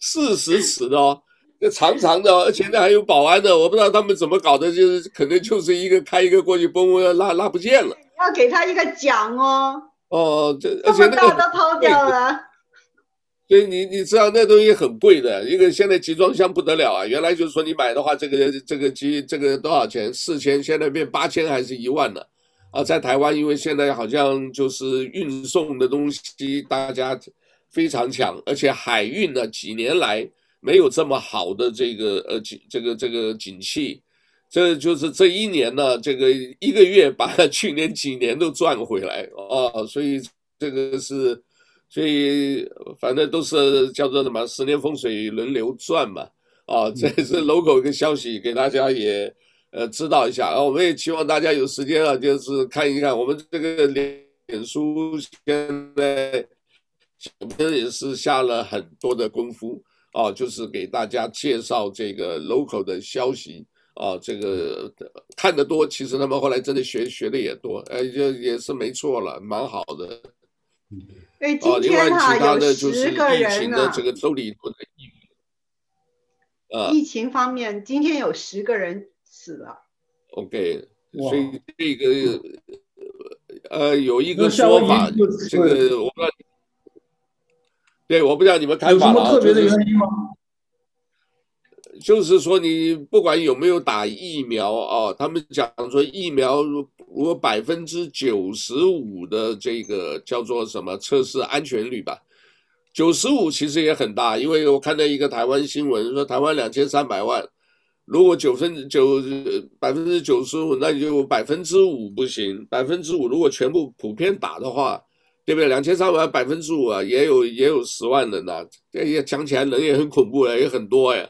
四十尺的哦，那长长的，而且那还有保安的，我不知道他们怎么搞的，就是可能就是一个开一个过去，嘣嘣拉拉不见了。要给他一个奖哦。哦，这而且那个都抛掉了。所以你你知道那东西很贵的，一个现在集装箱不得了啊！原来就是说你买的话，这个这个机这个多少钱？四千，现在变八千还是一万了啊！在台湾，因为现在好像就是运送的东西大家非常强，而且海运呢几年来没有这么好的这个呃景这个这个景气，这就是这一年呢，这个一个月把去年几年都赚回来啊！所以这个是。所以反正都是叫做什么十年风水轮流转嘛，啊，这是 logo 一个消息给大家也呃知道一下啊，我们也希望大家有时间啊，就是看一看我们这个脸书现在小编也是下了很多的功夫啊，就是给大家介绍这个 local 的消息啊，这个看得多，其实他们后来真的学学的也多，呃，就也是没错了，蛮好的。对，今天哈、啊、有十个人呢。这个周里头的疫呃，疫情方面，今天有十个人死了。OK，所以这个呃有一个说法，这个我不知道，对，我不知道你们看法了。有什么特别的原因吗？就是说，你不管有没有打疫苗啊，他们讲说疫苗如如果百分之九十五的这个叫做什么测试安全率吧，九十五其实也很大，因为我看到一个台湾新闻说台湾两千三百万，如果九分九百分之九十五，那就百分之五不行，百分之五如果全部普遍打的话，对不对？两千三百万百分之五啊，也有也有十万人呐，这也讲起来人也很恐怖了，也很多呀。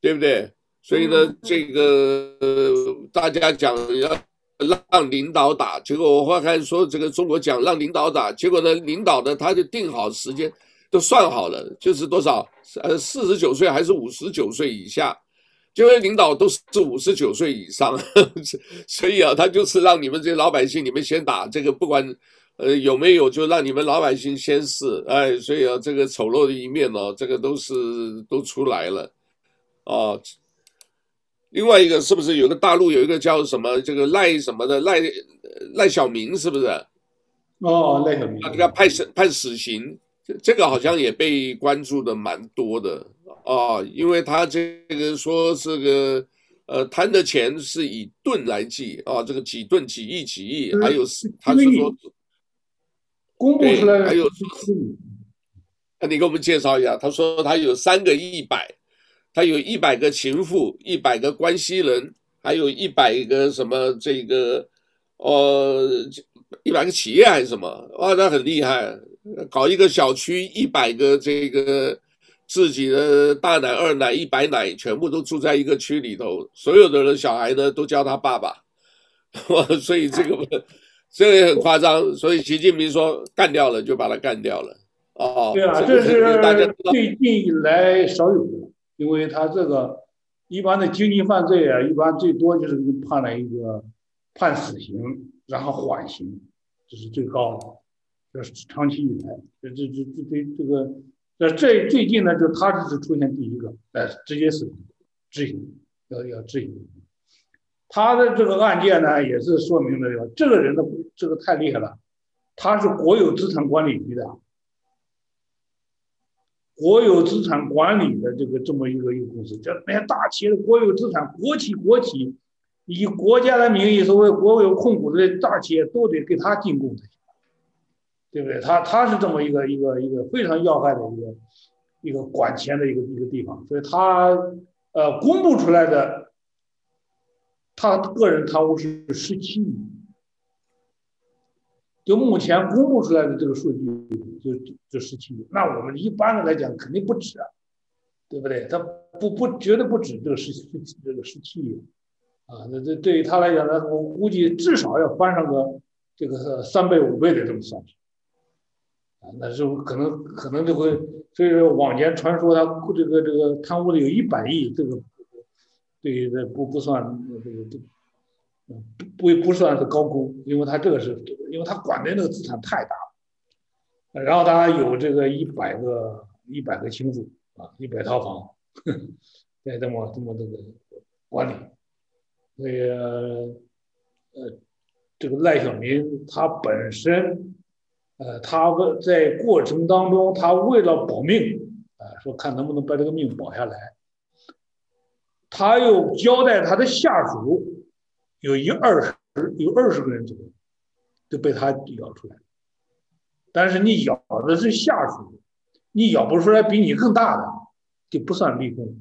对不对？所以呢，这个、呃、大家讲要让领导打，结果我后来看说这个中国讲让领导打，结果呢，领导呢他就定好时间，都算好了，就是多少呃四十九岁还是五十九岁以下，因为领导都是五十九岁以上，所以啊，他就是让你们这些老百姓你们先打这个，不管呃有没有，就让你们老百姓先试，哎，所以啊，这个丑陋的一面呢、哦，这个都是都出来了。哦，另外一个是不是有个大陆有一个叫什么这个赖什么的赖赖小明是不是？哦，赖小明，他给他判死判死刑，这个好像也被关注的蛮多的哦，因为他这个说这个呃贪的钱是以吨来计啊，这个几吨几亿几亿，还有他是说公布出来还有那你给我们介绍一下，他说他有三个一百。他有一百个情妇，一百个关系人，还有一百个什么这个，呃，一百个企业还是什么？哇，那很厉害，搞一个小区，一百个这个自己的大奶、二奶、一百奶，全部都住在一个区里头，所有的人小孩呢都叫他爸爸，哇，所以这个 这个也很夸张，所以习近平说干掉了就把他干掉了，哦，对啊，这是大家最近以来少有的。因为他这个一般的经济犯罪啊，一般最多就是判了一个判死刑，然后缓刑，这是最高。这是长期以来，这这这这这这个，这这最近呢，就他这是出现第一个，呃，直接死刑执行，要要执行。他的这个案件呢，也是说明了这个人的这个太厉害了，他是国有资产管理局的。国有资产管理的这个这么一个一个公司，叫那些大企业的国有资产，国企国企，以国家的名义，所谓国有控股的大企业都得给他进贡才行，对不对？他他是这么一个一个一个非常要害的一个一个管钱的一个一个地方，所以他呃公布出来的，他个人贪污是十七亿。就目前公布出来的这个数据就，就十七亿，那我们一般的来讲肯定不止啊，对不对？他不不绝对不止这个十七 这个十七亿，啊，那这对于他来讲呢，我估计至少要翻上个这个三倍五倍的这么算，啊，那就可能可能就会，所以说网间传说他这个这个贪污的有一百亿，这个对于这不不算这个。不不不不算是高估，因为他这个是，因为他管的那个资产太大了，然后他有这个一百个一百个情妇啊，一百套房，再这么这么这个管理，所以呃这个赖小民他本身，呃，他在过程当中，他为了保命，啊，说看能不能把这个命保下来，他又交代他的下属，有一二十，有二十个人左右，就被他咬出来。但是你咬的是下属，你咬不出来比你更大的，就不算立功。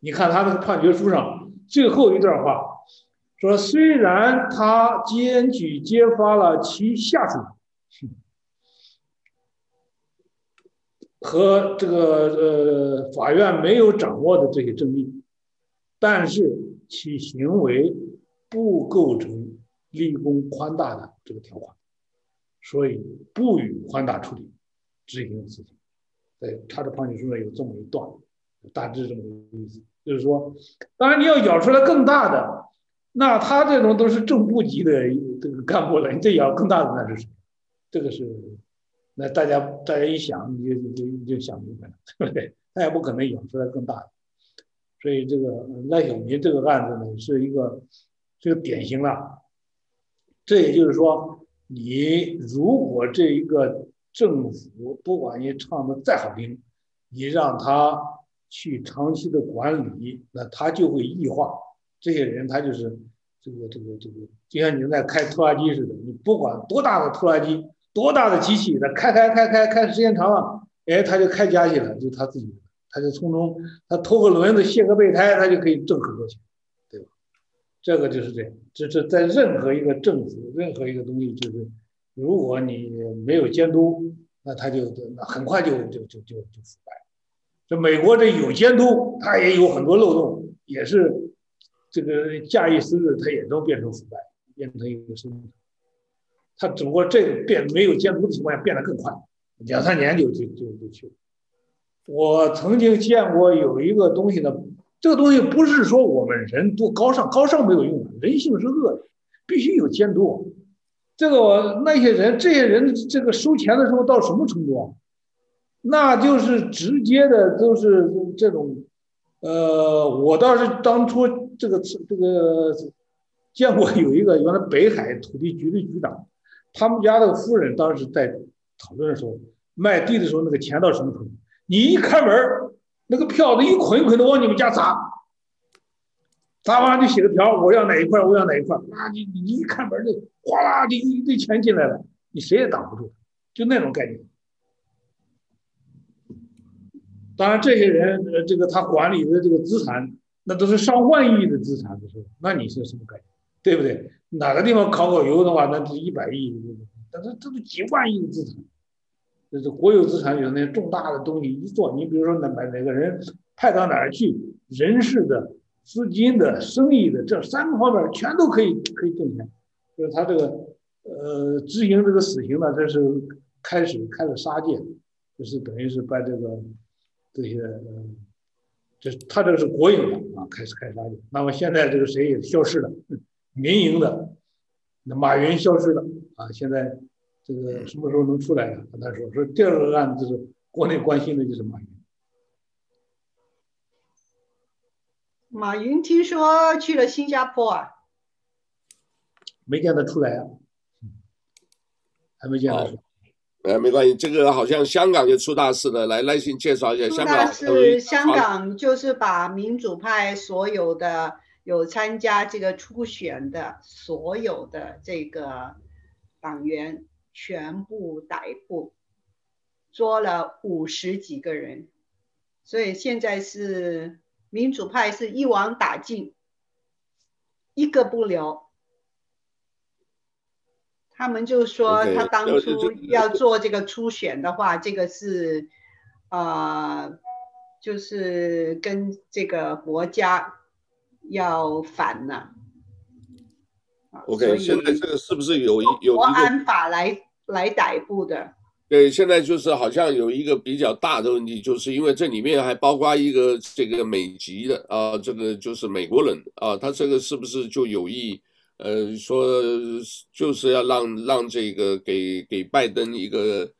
你看他那个判决书上最后一段话。说虽然他检举揭发了其下属和这个呃法院没有掌握的这些证据，但是其行为不构成立功宽大的这个条款，所以不予宽大处理，执行死刑。在，他的判决书上有这么一段，大致这么个意思，就是说，当然你要咬出来更大的。那他这种都是正部级的这个干部了，你再咬更大的那是什么？这个是，那大家大家一想，你就就你就想明白了，对不对？他也不可能咬出来更大的。所以这个赖小民这个案子呢，是一个这个典型了。这也就是说，你如果这一个政府不管你唱的再好听，你让他去长期的管理，那他就会异化。这些人他就是这个这个这个，就像你在开拖拉机似的，你不管多大的拖拉机，多大的机器，他开开开开开时间长了，哎，他就开家去了，就他自己，他就从中他偷个轮子卸个备胎，他就可以挣很多钱，这个就是这样，这是在任何一个政府，任何一个东西，就是如果你没有监督，那他就那很快就就就就就腐败。这美国这有监督，他也有很多漏洞，也是。这个假以时日，它也都变成腐败，变成一个生产。它只不过这个变没有监督的情况下变得更快，两三年就就就就去了。我曾经见过有一个东西呢，这个东西不是说我们人多高尚，高尚没有用，人性是恶的，必须有监督。这个那些人，这些人这个收钱的时候到什么程度啊？那就是直接的都是这种。呃，我倒是当初这个这个见过有一个原来北海土地局的局长，他们家的夫人当时在讨论的时候，卖地的时候那个钱到什么程度？你一开门，那个票子一捆一捆的往你们家砸，砸完就写个条，我要哪一块，我要哪一块，那你你一开门就哗啦的一堆钱进来了，你谁也挡不住，就那种概念。当然，这些人，呃，这个他管理的这个资产，那都是上万亿的资产的时候，那你是什么概念？对不对？哪个地方烤烤油的话，那是一百亿，但是这都几万亿的资产，这是国有资产有那些重大的东西一做，你比如说哪哪哪个人派到哪儿去，人事的、资金的、生意的，这三个方面全都可以可以挣钱。就是他这个，呃，执行这个死刑呢，这是开始开了杀戒，就是等于是把这个。这些，这他这个是国营的啊，开始开杀戒。那么现在这个谁也消失了，民营的，那马云消失了啊。现在这个什么时候能出来呢？跟他说说第二个案子就是国内关心的就是马云。马云听说去了新加坡啊？没见他出来啊，还没见他出来。呃，没关系，这个好像香港就出大事了。来，耐心介绍一下香港。是香港，就是把民主派所有的有参加这个初选的所有的这个党员全部逮捕，捉了五十几个人，所以现在是民主派是一网打尽，一个不留。他们就说，他当初要做这个初选的话，这个是，呃，就是跟这个国家要反了。OK，现在这个是不是有一有国安法来来逮捕的？对，现在就是好像有一个比较大的问题，就是因为这里面还包括一个这个美籍的啊，这个就是美国人啊，他这个是不是就有意？呃，说就是要让让这个给给拜登一个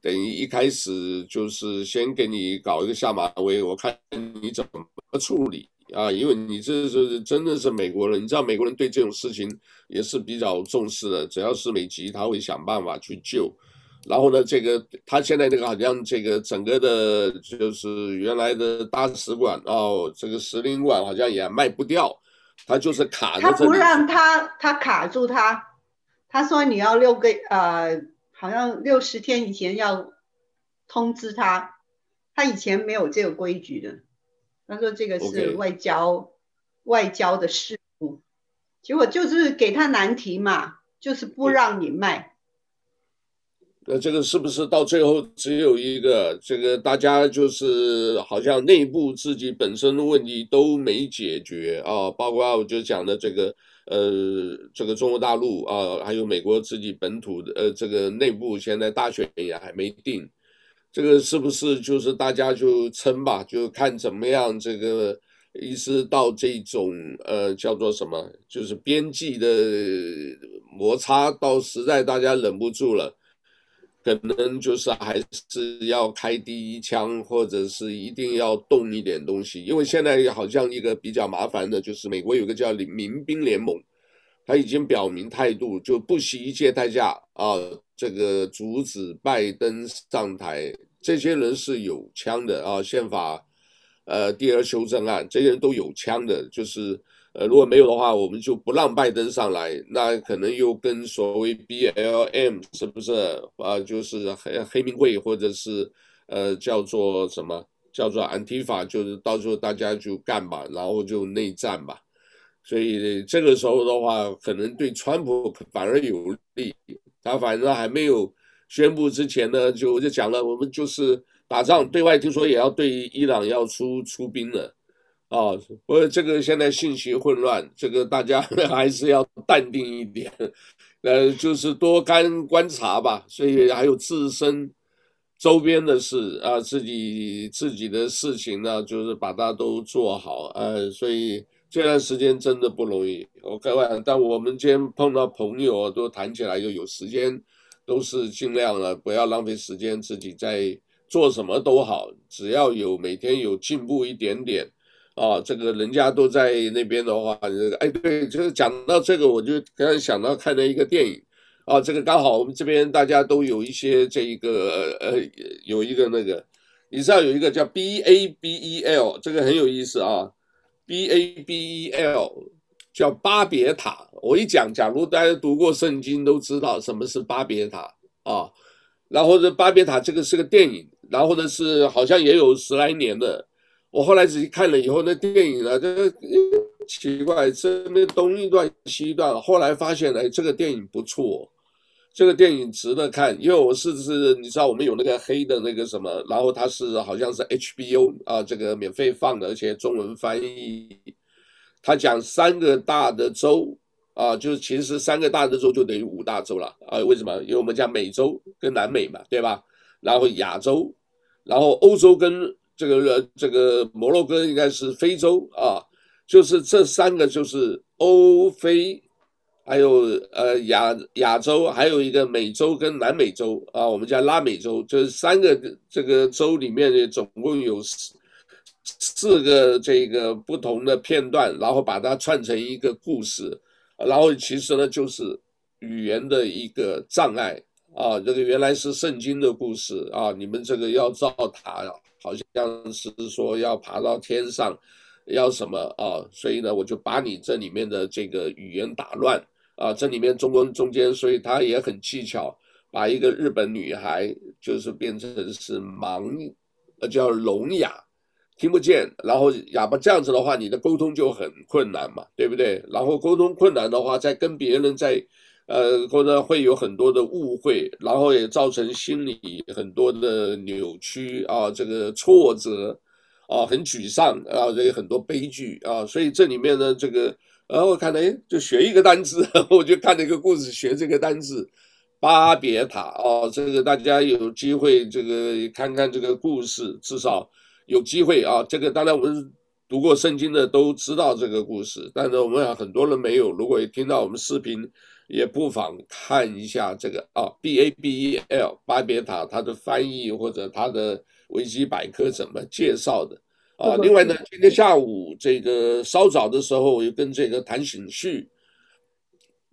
等于一开始就是先给你搞一个下马威，我看你怎么处理啊，因为你这是真的是美国人，你知道美国人对这种事情也是比较重视的，只要是美籍，他会想办法去救。然后呢，这个他现在这个好像这个整个的，就是原来的大使馆哦，这个使领馆好像也卖不掉，他就是卡着。他不让他，他卡住他，他说你要六个呃，好像六十天以前要通知他，他以前没有这个规矩的。他说这个是外交.外交的事务，结果就是给他难题嘛，就是不让你卖。那这个是不是到最后只有一个？这个大家就是好像内部自己本身的问题都没解决啊，包括我就讲的这个呃，这个中国大陆啊，还有美国自己本土的呃，这个内部现在大选也还没定，这个是不是就是大家就撑吧，就看怎么样？这个意思到这种呃叫做什么，就是边际的摩擦，到实在大家忍不住了。可能就是还是要开第一枪，或者是一定要动一点东西，因为现在好像一个比较麻烦的，就是美国有个叫民兵联盟，他已经表明态度，就不惜一切代价啊，这个阻止拜登上台。这些人是有枪的啊，宪法，呃，第二修正案，这些人都有枪的，就是。呃，如果没有的话，我们就不让拜登上来，那可能又跟所谓 BLM 是不是啊？就是黑黑名贵或者是呃叫做什么叫做安提法，就是到时候大家就干吧，然后就内战吧。所以这个时候的话，可能对川普反而有利。他反正还没有宣布之前呢，就我就讲了，我们就是打仗，对外听说也要对伊朗要出出兵了。啊，我这个现在信息混乱，这个大家还是要淡定一点，呃，就是多干观察吧。所以还有自身周边的事啊，自己自己的事情呢，就是把它都做好。呃，所以这段时间真的不容易。我开玩笑，但我们今天碰到朋友都谈起来，就有时间都是尽量了，不要浪费时间，自己在做什么都好，只要有每天有进步一点点。啊，这个人家都在那边的话，这个哎，对，就是讲到这个，我就刚才想到看了一个电影，啊，这个刚好我们这边大家都有一些这一个呃，有一个那个，你知道有一个叫 B A B E L，这个很有意思啊，B A B E L 叫巴别塔。我一讲，假如大家读过圣经，都知道什么是巴别塔啊。然后这巴别塔这个是个电影，然后呢是好像也有十来年的。我后来仔细看了以后，那电影呢，这个奇怪，这边东一段西一段。后来发现，哎，这个电影不错，这个电影值得看。因为我是是，你知道我们有那个黑的那个什么，然后它是好像是 HBO 啊，这个免费放的，而且中文翻译。他讲三个大的洲啊，就是其实三个大的洲就等于五大洲了啊。为什么？因为我们讲美洲跟南美嘛，对吧？然后亚洲，然后欧洲跟。这个，这个摩洛哥应该是非洲啊，就是这三个就是欧非，还有呃亚亚洲，还有一个美洲跟南美洲啊，我们叫拉美洲，就是三个这个洲里面呢，总共有四个这个不同的片段，然后把它串成一个故事，然后其实呢就是语言的一个障碍啊，这个原来是圣经的故事啊，你们这个要造塔。好像是说要爬到天上，要什么啊？所以呢，我就把你这里面的这个语言打乱啊。这里面中文中间，所以他也很技巧，把一个日本女孩就是变成是盲，呃，叫聋哑，听不见。然后哑巴这样子的话，你的沟通就很困难嘛，对不对？然后沟通困难的话，再跟别人在。呃，或者会有很多的误会，然后也造成心理很多的扭曲啊，这个挫折啊，很沮丧啊，这个很多悲剧啊，所以这里面呢，这个，然后我看了，哎，就学一个单词，我就看了一个故事，学这个单词，巴别塔啊，这个大家有机会这个看看这个故事，至少有机会啊，这个当然我们读过圣经的都知道这个故事，但是我们很多人没有，如果也听到我们视频。也不妨看一下这个啊，B A B E L 巴别塔它的翻译或者它的维基百科怎么介绍的啊，另外呢，今天下午这个稍早的时候，我又跟这个谭醒旭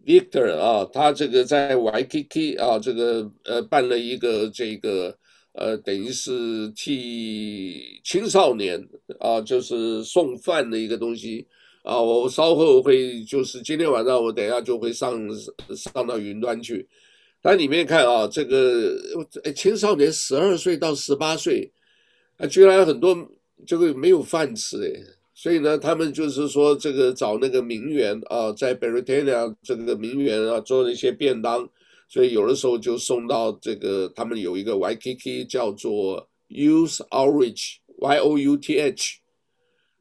Victor 啊，他这个在 Waikiki 啊，这个呃办了一个这个呃，等于是替青少年啊，就是送饭的一个东西啊。我稍后会就是今天晚上我等一下就会上上到云端去。它里面看啊，这个青少年十二岁到十八岁啊，居然很多。这个没有饭吃哎，所以呢，他们就是说这个找那个名媛啊，在 Britannia 这个名媛啊做了一些便当，所以有的时候就送到这个他们有一个 YKK 叫做 Youth Outreach Y O U T H，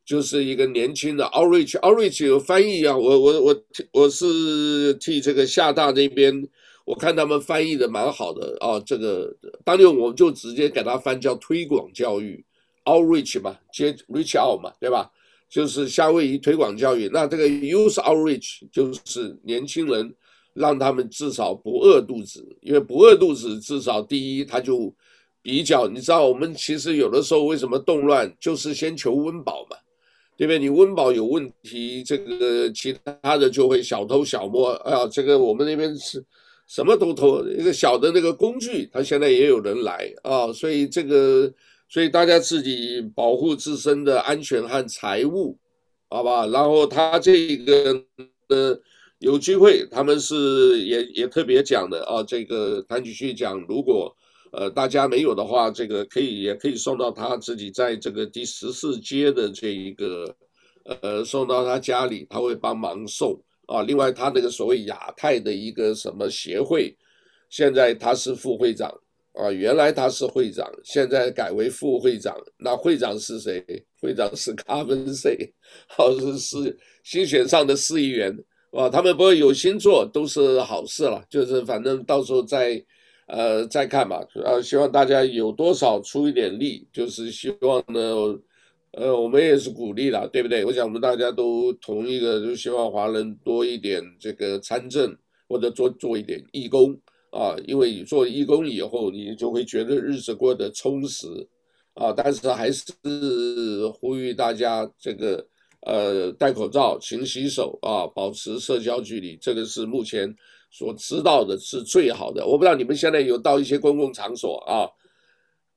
就是一个年轻的 Outreach Outreach 有翻译啊，我我我我是替这个厦大那边，我看他们翻译的蛮好的啊，这个当年我就直接给他翻叫推广教育。Outreach 嘛，接 reach out 嘛，对吧？就是夏威夷推广教育。那这个 youth outreach 就是年轻人，让他们至少不饿肚子，因为不饿肚子，至少第一他就比较，你知道，我们其实有的时候为什么动乱，就是先求温饱嘛，对不对？你温饱有问题，这个其他的就会小偷小摸。啊，这个我们那边是什么都偷，一个小的那个工具，他现在也有人来啊，所以这个。所以大家自己保护自身的安全和财物，好吧？然后他这个呃有机会，他们是也也特别讲的啊。这个谭继旭讲，如果呃大家没有的话，这个可以也可以送到他自己在这个第十四街的这一个呃送到他家里，他会帮忙送啊。另外他那个所谓亚太的一个什么协会，现在他是副会长。啊，原来他是会长，现在改为副会长。那会长是谁？会长是 卡文塞，好像是新选上的市议员。啊，他们不会有心做，都是好事了。就是反正到时候再，呃，再看吧。啊，希望大家有多少出一点力，就是希望呢，呃，我们也是鼓励了，对不对？我想我们大家都同一个，就希望华人多一点这个参政，或者做做一点义工。啊，因为你做义工以后，你就会觉得日子过得充实，啊，但是还是呼吁大家这个呃戴口罩、勤洗手啊，保持社交距离，这个是目前所知道的是最好的。我不知道你们现在有到一些公共场所啊，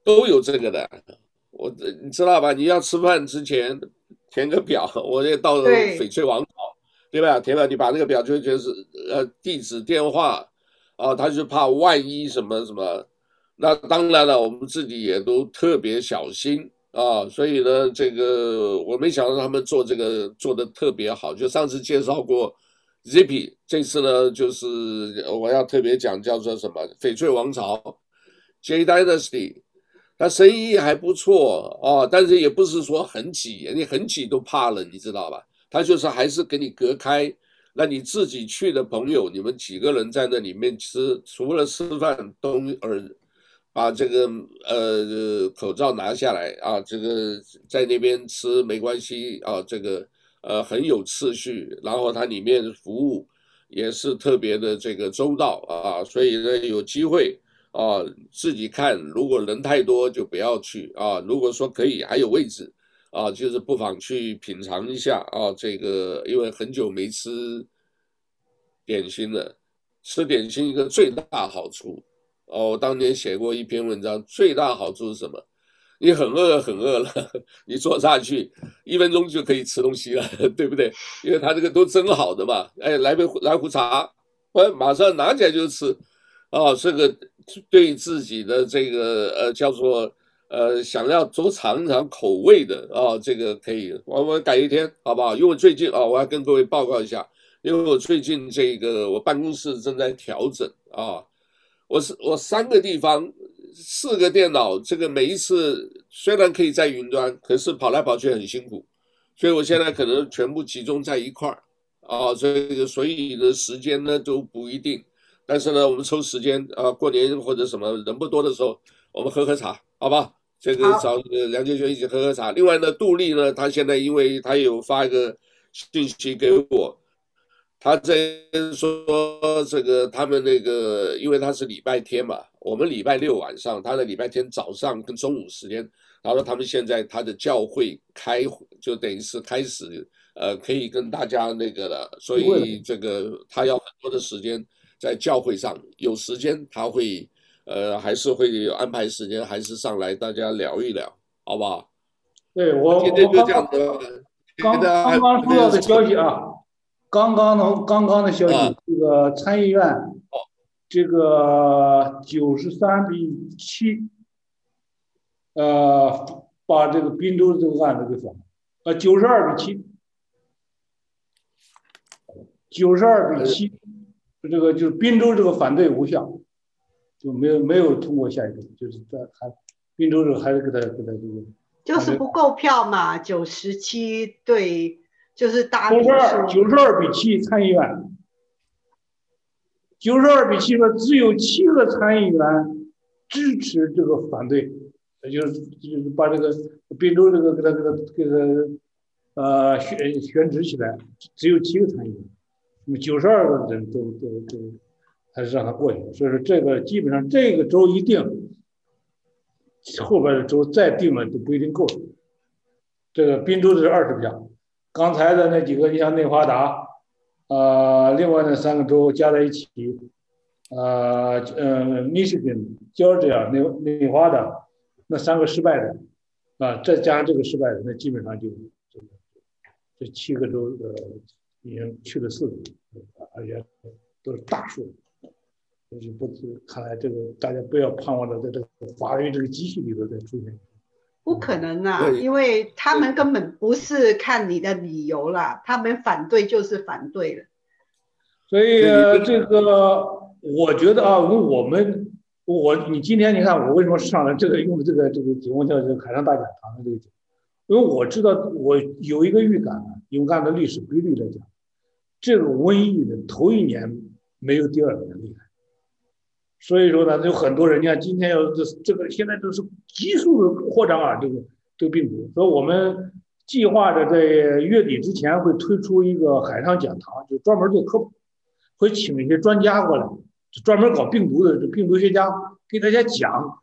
都有这个的，我你知道吧？你要吃饭之前填个表，我也到了翡翠王朝，对，对吧？填了，你把那个表就就是呃地址、电话。啊，他就怕万一什么什么，那当然了，我们自己也都特别小心啊。所以呢，这个我没想到他们做这个做得特别好。就上次介绍过 Zippy，这次呢，就是我要特别讲叫做什么翡翠王朝 J Dynasty，他生意还不错啊，但是也不是说很挤，你很挤都怕了，你知道吧？他就是还是给你隔开。那你自己去的朋友，你们几个人在那里面吃，除了吃饭，都而把这个呃口罩拿下来啊，这个在那边吃没关系啊，这个呃很有秩序，然后它里面服务也是特别的这个周到啊，所以呢有机会啊自己看，如果人太多就不要去啊，如果说可以还有位置。啊，就是不妨去品尝一下啊，这个因为很久没吃点心了，吃点心一个最大好处哦，我当年写过一篇文章，最大好处是什么？你很饿很饿了，你坐下去一分钟就可以吃东西了，对不对？因为他这个都蒸好的嘛，哎，来杯来壶茶，我马上拿起来就吃，啊，这个对自己的这个呃叫做。呃，想要多尝一尝口味的、哦，这个可以，我我改一天，好不好？因为最近啊、我要跟各位报告一下，因为我最近这个我办公室正在调整啊，我是我三个地方四个电脑，这个每一次虽然可以在云端，可是跑来跑去很辛苦，所以我现在可能全部集中在一块儿啊，这个所以的时间呢都不一定，但是呢，我们抽时间啊，过年或者什么人不多的时候，我们喝喝茶，好吧？这个找梁建轩一起喝喝茶。另外呢，杜丽呢，她现在因为她有发一个信息给我，他在说这个他们那个，因为他是礼拜天嘛，我们礼拜六晚上，他的礼拜天早上跟中午时间，他说他们现在他的教会开就等于是开始，呃，可以跟大家那个了，所以这个他要很多的时间在教会上，有时间他会，呃，还是会安排时间，还是上来大家聊一聊，好不好？对，我今天就这样子。刚刚刚收到的消息啊，刚刚的刚刚的消息，啊、这个参议院，哦，这个九十三比七，呃，把这个滨州这个案子给否，呃，九十二比七，九十二比七，这个就是滨州这个反对无效，就没有没有通过下一步，就是在还滨州这个还是给他给他这个。就是不够票嘛，九十七对，就是大九十二九十二比七参议院，九十二比七说只有七个参议员支持这个反对，也就是就是把这个滨州这个给他给他给他呃选选址起来，只有七个参议员，那么九十二个人都都都还是让他过去，所以说这个基本上这个州一定。后边的州再定了都不一定够。这个滨州的是二十票，刚才的那几个，你像内华达，呃，另外那三个州加在一起，呃，呃，密歇根、乔治亚、内内华达，那三个失败的，啊，再加上这个失败的，那基本上就这这七个州呃已经去了四个，而且都是大数。就是不，看来这个大家不要盼望着在这个法律这个机器里头再出现。不可能啊，因为他们根本不是看你的理由啦，他们反对就是反对了。所以这个，我觉得啊，我们我你今天你看我为什么上来这个用的这个这个节目叫这个海上大讲堂的这个节目，因为我知道我有一个预感啊，用按照历史规律来讲，这个瘟疫的头一年没有第二年厉害。所以说呢，有很多人家今天要这这个现在都是急速的扩张啊，这个这个病毒。所以我们计划着在月底之前会推出一个海上讲堂，就专门做科普，会请一些专家过来，就专门搞病毒的这病毒学家给大家讲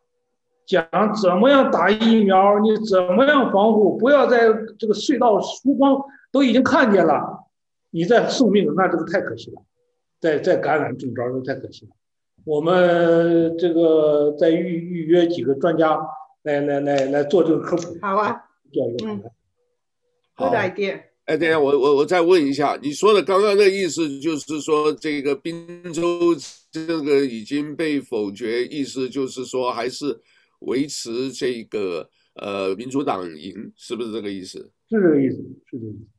讲怎么样打疫苗，你怎么样防护，不要在这个隧道曙光都已经看见了，你再送命，那这个太可惜了，再再感染中招都太可惜了。我们这个再预预约几个专家来来来来做这个科普。好啊，嗯，好的 idea。哎，等下我我我再问一下，你说的刚刚的意思就是说，这个滨州这个已经被否决，意思就是说还是维持这个呃民主党赢，是不是这个意思？是这个意思，是这个意思。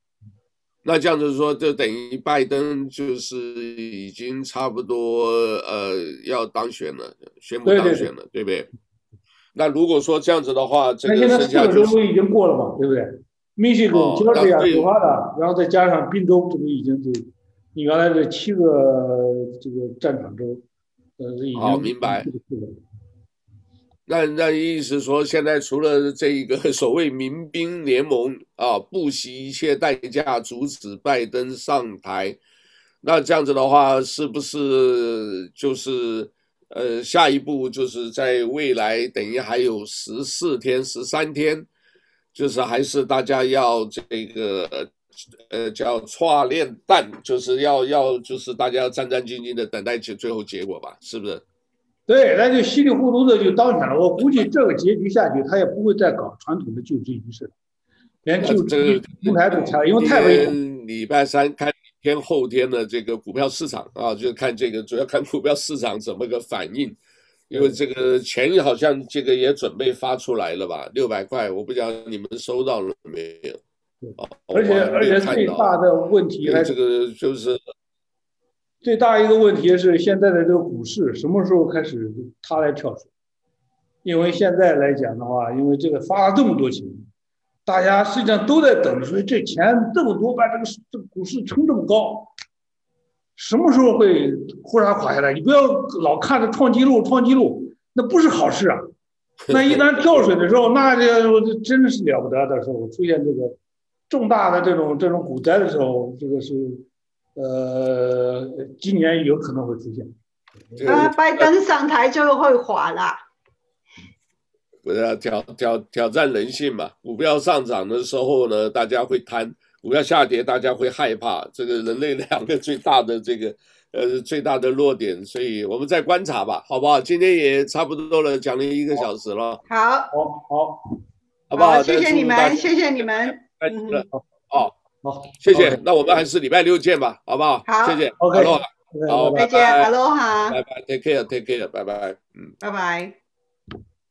那这样子说，就等于拜登就是已经差不多呃要当选了，宣布当选了，对，不对？那如果说这样子的话，这个剩下四个州已经过了嘛，对不对？密西根、乔治亚、纽华达，然后再加上宾州，这个已经就你原来的七个这个战场州，呃，已经好明白。那那意思说，现在除了这一个 所谓民兵联盟啊，不惜一切代价阻止拜登上台，那这样子的话，是不是就是呃，下一步就是在未来等于还有十四天、十三天，就是还是大家要这个呃叫串炼弹，就是要要就是大家战战兢兢的等待最最后结果吧，是不是？对，那就稀里糊涂的就当选了。我估计这个结局下去，他也不会再搞传统的就职仪式了，连就职平台都拆了，因为太危险。礼拜三看天后天的这个股票市场啊，就看这个主要看股票市场怎么个反应，因为这个钱好像这个也准备发出来了吧，六百块，我不知道你们收到了没有？而且而且最大的问题还这个就是。最大一个问题是现在的这个股市什么时候开始它来跳水？因为现在来讲的话，因为这个发了这么多钱，大家实际上都在等，所以这钱这么多，把这个这个股市撑这么高，什么时候会忽然垮下来？你不要老看着创纪录，创纪录，那不是好事啊。那一旦跳水的时候，那就真是了不得的时候，出现这个重大的这种这种股灾的时候，这个是。呃，今年有可能会出现。啊，拜登上台就会垮了。不要挑挑挑战人性嘛。股票上涨的时候呢，大家会贪；股票下跌，大家会害怕。这个人类两个最大的这个呃最大的弱点，所以我们再观察吧，好不好？今天也差不多了，讲了一个小时了。好，好，好，好不好？谢谢你们，谢谢你们。嗯，好，谢谢。那我们还是礼拜六见吧，好不好？好，谢谢。OK。好，再见，Aloha，拜拜，Take care，Take care，拜拜，嗯，拜拜。